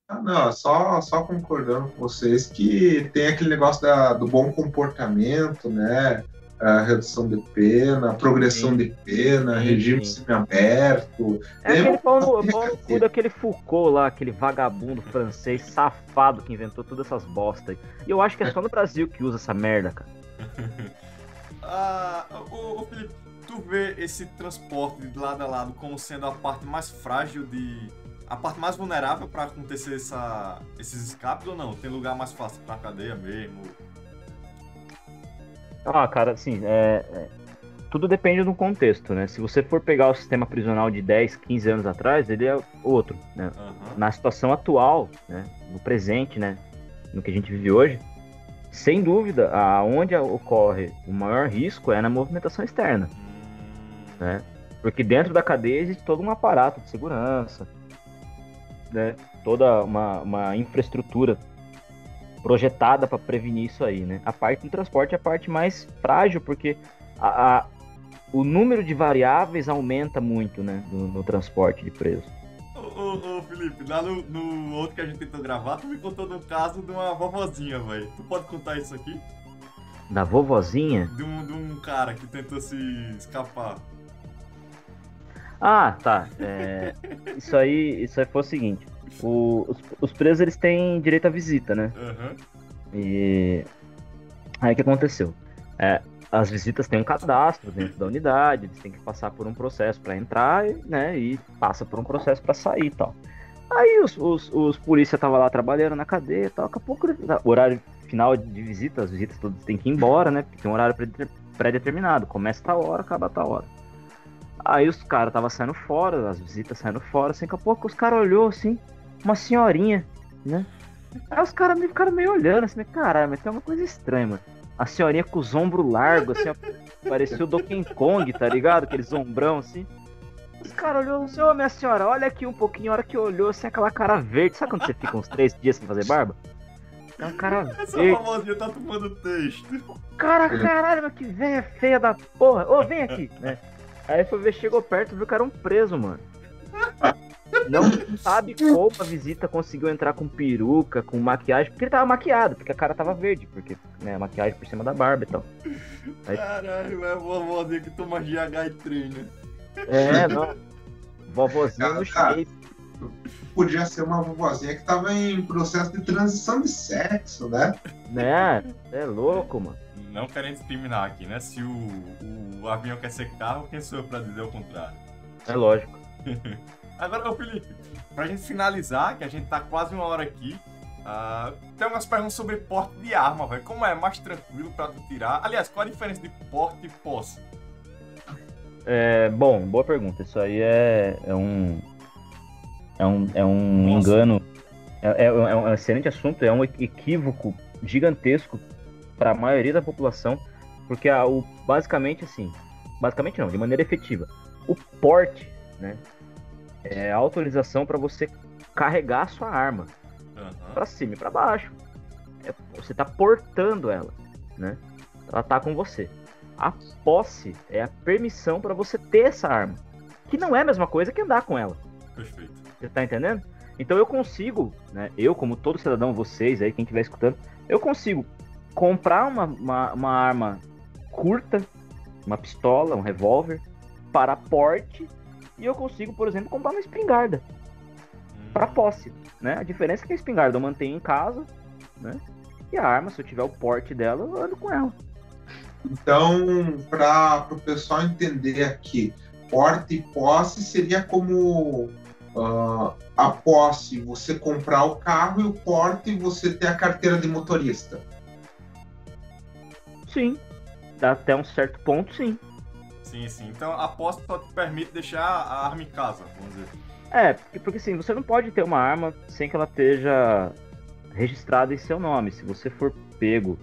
Ah, não, só, só concordando com vocês que tem aquele negócio da, do bom comportamento, né? A redução de pena, progressão sim. de pena, sim, regime semiaberto. É aquele pau no, pau no cu daquele Foucault lá, aquele vagabundo francês safado que inventou todas essas bostas. E eu acho que é só no Brasil que usa essa merda, cara. ah, ô, ô Felipe, tu vê esse transporte de lado a lado como sendo a parte mais frágil de a parte mais vulnerável para acontecer essa, esses escapes ou não? Tem lugar mais fácil pra cadeia mesmo? Ah, cara, assim, é, é, tudo depende do contexto, né? Se você for pegar o sistema prisional de 10, 15 anos atrás, ele é outro, né? Uhum. Na situação atual, né? No presente, né? No que a gente vive hoje, sem dúvida, aonde ocorre o maior risco é na movimentação externa, hum. né? Porque dentro da cadeia existe todo um aparato de segurança, né, toda uma, uma infraestrutura projetada para prevenir isso aí, né? A parte do transporte é a parte mais frágil, porque a, a o número de variáveis aumenta muito, né, no, no transporte de presos. Ô, ô, Felipe, lá no, no, outro que a gente tentou gravar, tu me contou do caso de uma vovozinha, velho. Tu pode contar isso aqui? Da vovozinha? De um, de um cara que tentou se escapar. Ah, tá. É, isso aí, isso aí foi o seguinte. O, os, os, presos eles têm direito à visita, né? Uhum. E aí o que aconteceu? É, as visitas têm um cadastro dentro da unidade, eles têm que passar por um processo para entrar, né? E passa por um processo para sair e tal. Aí os, os, os polícia estavam lá trabalhando na cadeia e tal. Daqui a pouco, o horário final de visita, as visitas todas têm que ir embora, né? Porque tem um horário pré-determinado. Começa tal hora, acaba tal hora. Aí os caras tava saindo fora, as visitas saindo fora, assim, daqui a pouco os caras olhou assim, uma senhorinha, né? Aí os caras ficaram meio olhando assim, caralho, mas tem uma coisa estranha, mano. A senhorinha com os ombros largos, assim, parecia o Donkey Kong, tá ligado? Aqueles ombrão assim. Os caras olhou assim, ô minha senhora, olha aqui um pouquinho, a hora que olhou, assim, aquela cara verde. Sabe quando você fica uns três dias sem fazer barba? É um cara Essa verde. famosinha tá tomando texto. Cara, caralho, mas que velha feia da porra. Ô, vem aqui, né? Aí foi ver, chegou perto e viu que era um preso, mano. Não sabe como a visita conseguiu entrar com peruca, com maquiagem, porque ele tava maquiado, porque a cara tava verde, porque, né, maquiagem por cima da barba e tal. Aí... Caralho, é a vovozinha que toma GH e treina. É, não. Vovozinha no shape. Podia ser uma vovozinha que tava em processo de transição de sexo, né? Né? É louco, mano não querendo discriminar aqui, né? Se o, o avião quer ser carro, quem sou eu pra dizer o contrário? É lógico. Agora, ô Felipe, pra gente finalizar, que a gente tá quase uma hora aqui, uh, tem umas perguntas sobre porte de arma, velho. Como é mais tranquilo pra tu tirar? Aliás, qual a diferença de porte e posse? É, bom, boa pergunta. Isso aí é, é um. É um, é um engano. É, é, é um excelente assunto, é um equívoco gigantesco para a maioria da população, porque a, o, basicamente assim, basicamente não, de maneira efetiva, o porte, né, é a autorização para você carregar a sua arma uhum. para cima e para baixo. É, você está portando ela, né? Ela tá com você. A posse é a permissão para você ter essa arma, que não é a mesma coisa que andar com ela. Perfeito. Você tá entendendo? Então eu consigo, né? Eu, como todo cidadão, vocês aí, quem estiver escutando, eu consigo comprar uma, uma, uma arma curta, uma pistola, um revólver, para porte, e eu consigo, por exemplo, comprar uma espingarda para posse, né? A diferença é que a espingarda eu mantenho em casa, né? E a arma, se eu tiver o porte dela, eu ando com ela. Então, para o pessoal entender aqui, porte e posse seria como uh, a posse você comprar o carro e o porte você ter a carteira de motorista. Sim, até um certo ponto, sim. Sim, sim. Então a posse só te permite deixar a arma em casa, vamos dizer. É, porque, porque assim, você não pode ter uma arma sem que ela esteja registrada em seu nome. Se você for pego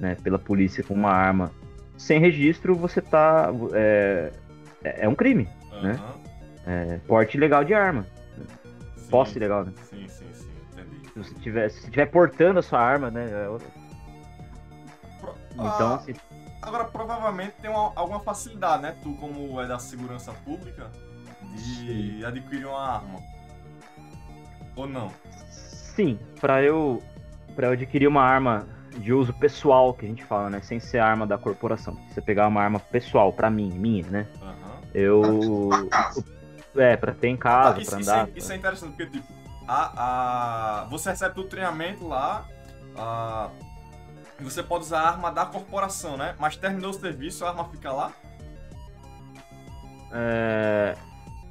né, pela polícia com uma arma sem registro, você tá. É, é, é um crime. Uhum. Né? É, porte ilegal de arma. Sim, Posse ilegal, né? Sim, sim, sim, entendi. Se você tiver, se tiver portando a sua arma, né? É. Então, ah, assim. Agora, provavelmente tem uma, alguma facilidade, né? Tu, como é da segurança pública, de sim. adquirir uma arma. Ou não? Sim, para eu para eu adquirir uma arma de uso pessoal, que a gente fala, né, sem ser arma da corporação. Você pegar uma arma pessoal para mim, minha, né? Uhum. Eu é para ter em casa, ah, para andar. Isso, é, isso é interessante porque tipo, a, a você recebe todo o treinamento lá, a, você pode usar a arma da corporação, né? Mas terminou o serviço, a arma fica lá? É,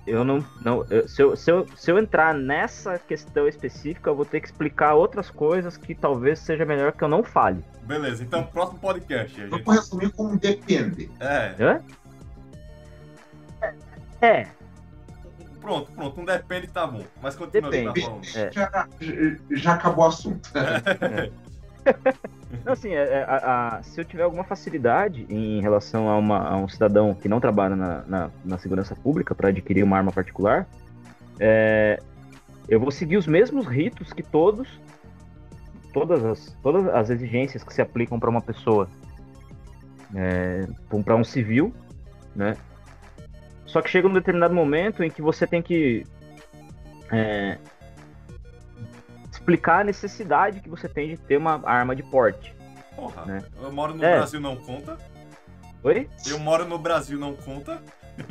eu não. não eu, se, eu, se, eu, se eu entrar nessa questão específica, eu vou ter que explicar outras coisas que talvez seja melhor que eu não fale. Beleza, então próximo podcast. Eu vou resumir como depende. É. Hã? É. Pronto, pronto, um depende tá bom. Mas continua depende. É. Já, já acabou o assunto. É. Não, assim, é, é, a, a, se eu tiver alguma facilidade em relação a, uma, a um cidadão que não trabalha na, na, na segurança pública para adquirir uma arma particular, é, eu vou seguir os mesmos ritos que todos, todas as, todas as exigências que se aplicam para uma pessoa, é, para um civil, né? Só que chega um determinado momento em que você tem que é, explicar a necessidade que você tem de ter uma arma de porte. Porra, né? eu moro no é. Brasil, não conta? Oi? Eu moro no Brasil, não conta?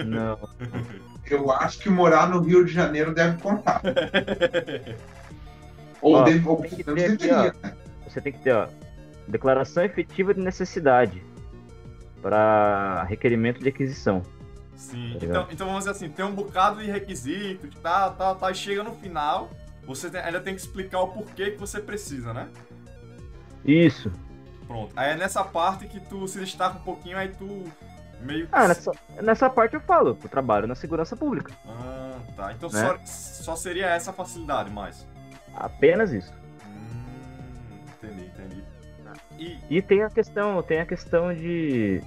Não. eu acho que morar no Rio de Janeiro deve contar. ou, ó, deve, ou tem deveria, aqui, né? Você tem que ter, ó, declaração efetiva de necessidade para requerimento de aquisição. Sim, tá então, então vamos dizer assim, tem um bocado de requisito, tá, tá, tá, e chega no final, você tem, ainda tem que explicar o porquê que você precisa, né? Isso. Pronto. Aí é nessa parte que tu se destaca um pouquinho, aí tu meio que... Ah, nessa, nessa parte eu falo, eu trabalho na segurança pública. Ah, tá. Então né? só, só seria essa facilidade mais. Apenas isso. Hum, entendi, entendi. E... e tem a questão, tem a questão de.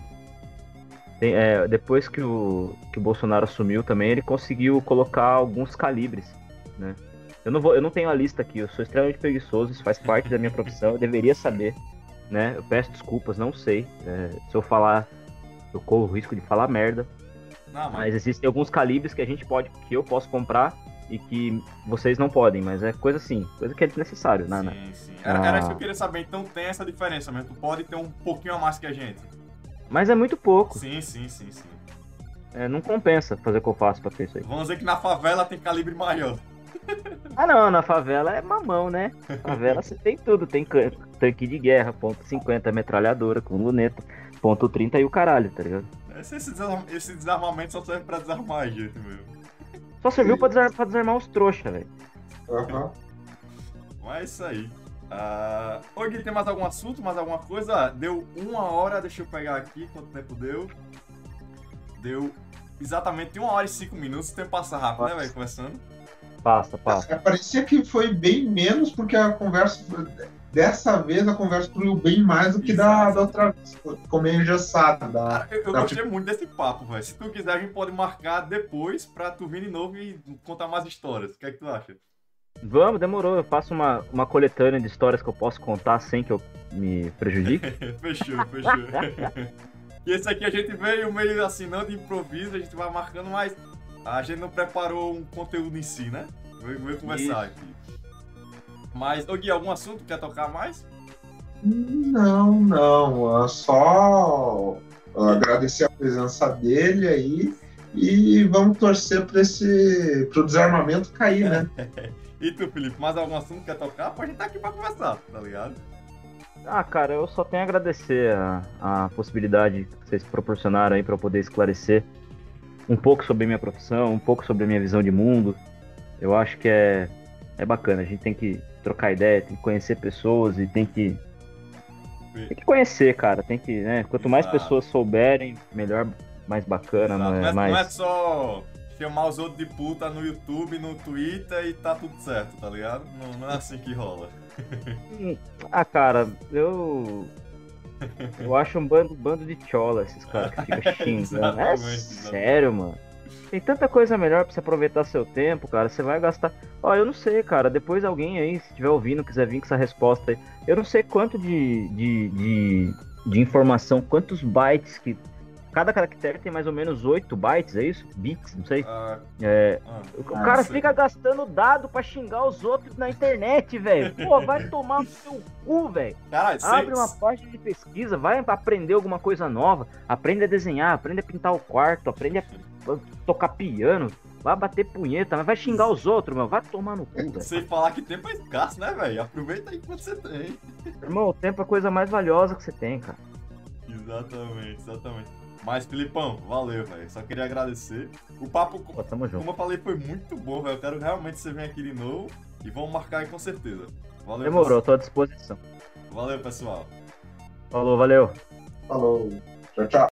Tem, é, depois que o, que o Bolsonaro assumiu também, ele conseguiu colocar alguns calibres, né? Eu não, vou, eu não tenho a lista aqui, eu sou extremamente preguiçoso, isso faz parte da minha profissão, eu deveria saber, né? Eu peço desculpas, não sei. É, se eu falar, eu corro o risco de falar merda. Não, mas... mas... existem alguns calibres que a gente pode, que eu posso comprar e que vocês não podem, mas é coisa assim, coisa que é desnecessário, né? Sim, né? sim. Era, ah... era isso que eu queria saber, então tem essa diferença mesmo, tu pode ter um pouquinho a mais que a gente. Mas é muito pouco. Sim, sim, sim, sim. É, não compensa fazer o que eu faço pra ter isso aí. Vamos dizer que na favela tem calibre maior. Ah não, na favela é mamão, né? Na favela você tem tudo, tem tanque de guerra, ponto 50, metralhadora com luneta, ponto 30 e o caralho, tá ligado? Esse, esse desarmamento só serve pra desarmar a gente mesmo. Só serviu pra, desarmar, pra desarmar os trouxa, velho. Uhum. Mas é isso aí. Uh, Oi, tem mais algum assunto, mais alguma coisa? Deu uma hora, deixa eu pegar aqui quanto tempo deu. Deu exatamente uma hora e cinco minutos, o tempo passa rápido, Nossa. né, velho, conversando. Passa, passa. É, parecia que foi bem menos, porque a conversa. Dessa vez a conversa fluiu bem mais do que da, da, outra vez. Ficou meio engessada. Da, eu, eu da... gostei muito desse papo, velho. Se tu quiser, a gente pode marcar depois pra tu vir de novo e contar mais histórias. O que é que tu acha? Vamos, demorou. Eu faço uma, uma coletânea de histórias que eu posso contar sem que eu me prejudique. fechou, fechou. e esse aqui a gente veio meio assinando de improviso, a gente vai marcando, mas a gente não preparou um conteúdo em si, né? Vou, vou começar aqui. Mas, ô Gui, algum assunto quer tocar mais? Não, não. É só. Agradecer a presença dele aí e vamos torcer para esse pro desarmamento cair, né? e tu, Felipe, mais algum assunto que quer tocar? Pode estar aqui para conversar, tá ligado? Ah, cara, eu só tenho a agradecer a, a possibilidade que vocês proporcionaram aí para eu poder esclarecer um pouco sobre a minha profissão, um pouco sobre a minha visão de mundo. Eu acho que é, é bacana. A gente tem que trocar ideia, tem que conhecer pessoas e tem que. Tem que conhecer, cara. Tem que, né? Quanto mais Exato. pessoas souberem, melhor, mais bacana, Exato. não é, é, mais. não é só chamar os outros de puta no YouTube, no Twitter e tá tudo certo, tá ligado? Não, não é assim que rola. Ah, cara, eu. Eu acho um bando, bando de chola esses caras que ficam xingando. É sério, mano. Tem tanta coisa melhor pra você aproveitar seu tempo, cara. Você vai gastar. Ó, eu não sei, cara. Depois alguém aí, se estiver ouvindo, quiser vir com essa resposta aí. Eu não sei quanto de, de, de, de informação, quantos bytes que. Cada caractere tem mais ou menos 8 bytes, é isso? Bits, não sei. Ah, É, ah, o cara sei. fica gastando dado pra xingar os outros na internet, velho. Pô, vai tomar no seu cu, velho. Abre uma página de pesquisa, vai aprender alguma coisa nova, aprende a desenhar, aprende a pintar o quarto, aprende a tocar piano, vai bater punheta, mas vai xingar os outros, meu. Vai tomar no cu, velho. Sem falar que tempo é escasso, né, velho? Aproveita aí enquanto você tem. Irmão, o tempo é a coisa mais valiosa que você tem, cara. Exatamente, exatamente. Mas, Filipão, valeu, velho. Só queria agradecer. O papo, Pô, tamo junto. como eu falei, foi muito bom, velho. Eu quero realmente que você venha aqui de novo e vamos marcar aí com certeza. Valeu, Demorou, tô à disposição. pessoal. Valeu, pessoal. Falou, valeu. Falou. Tchau, tchau.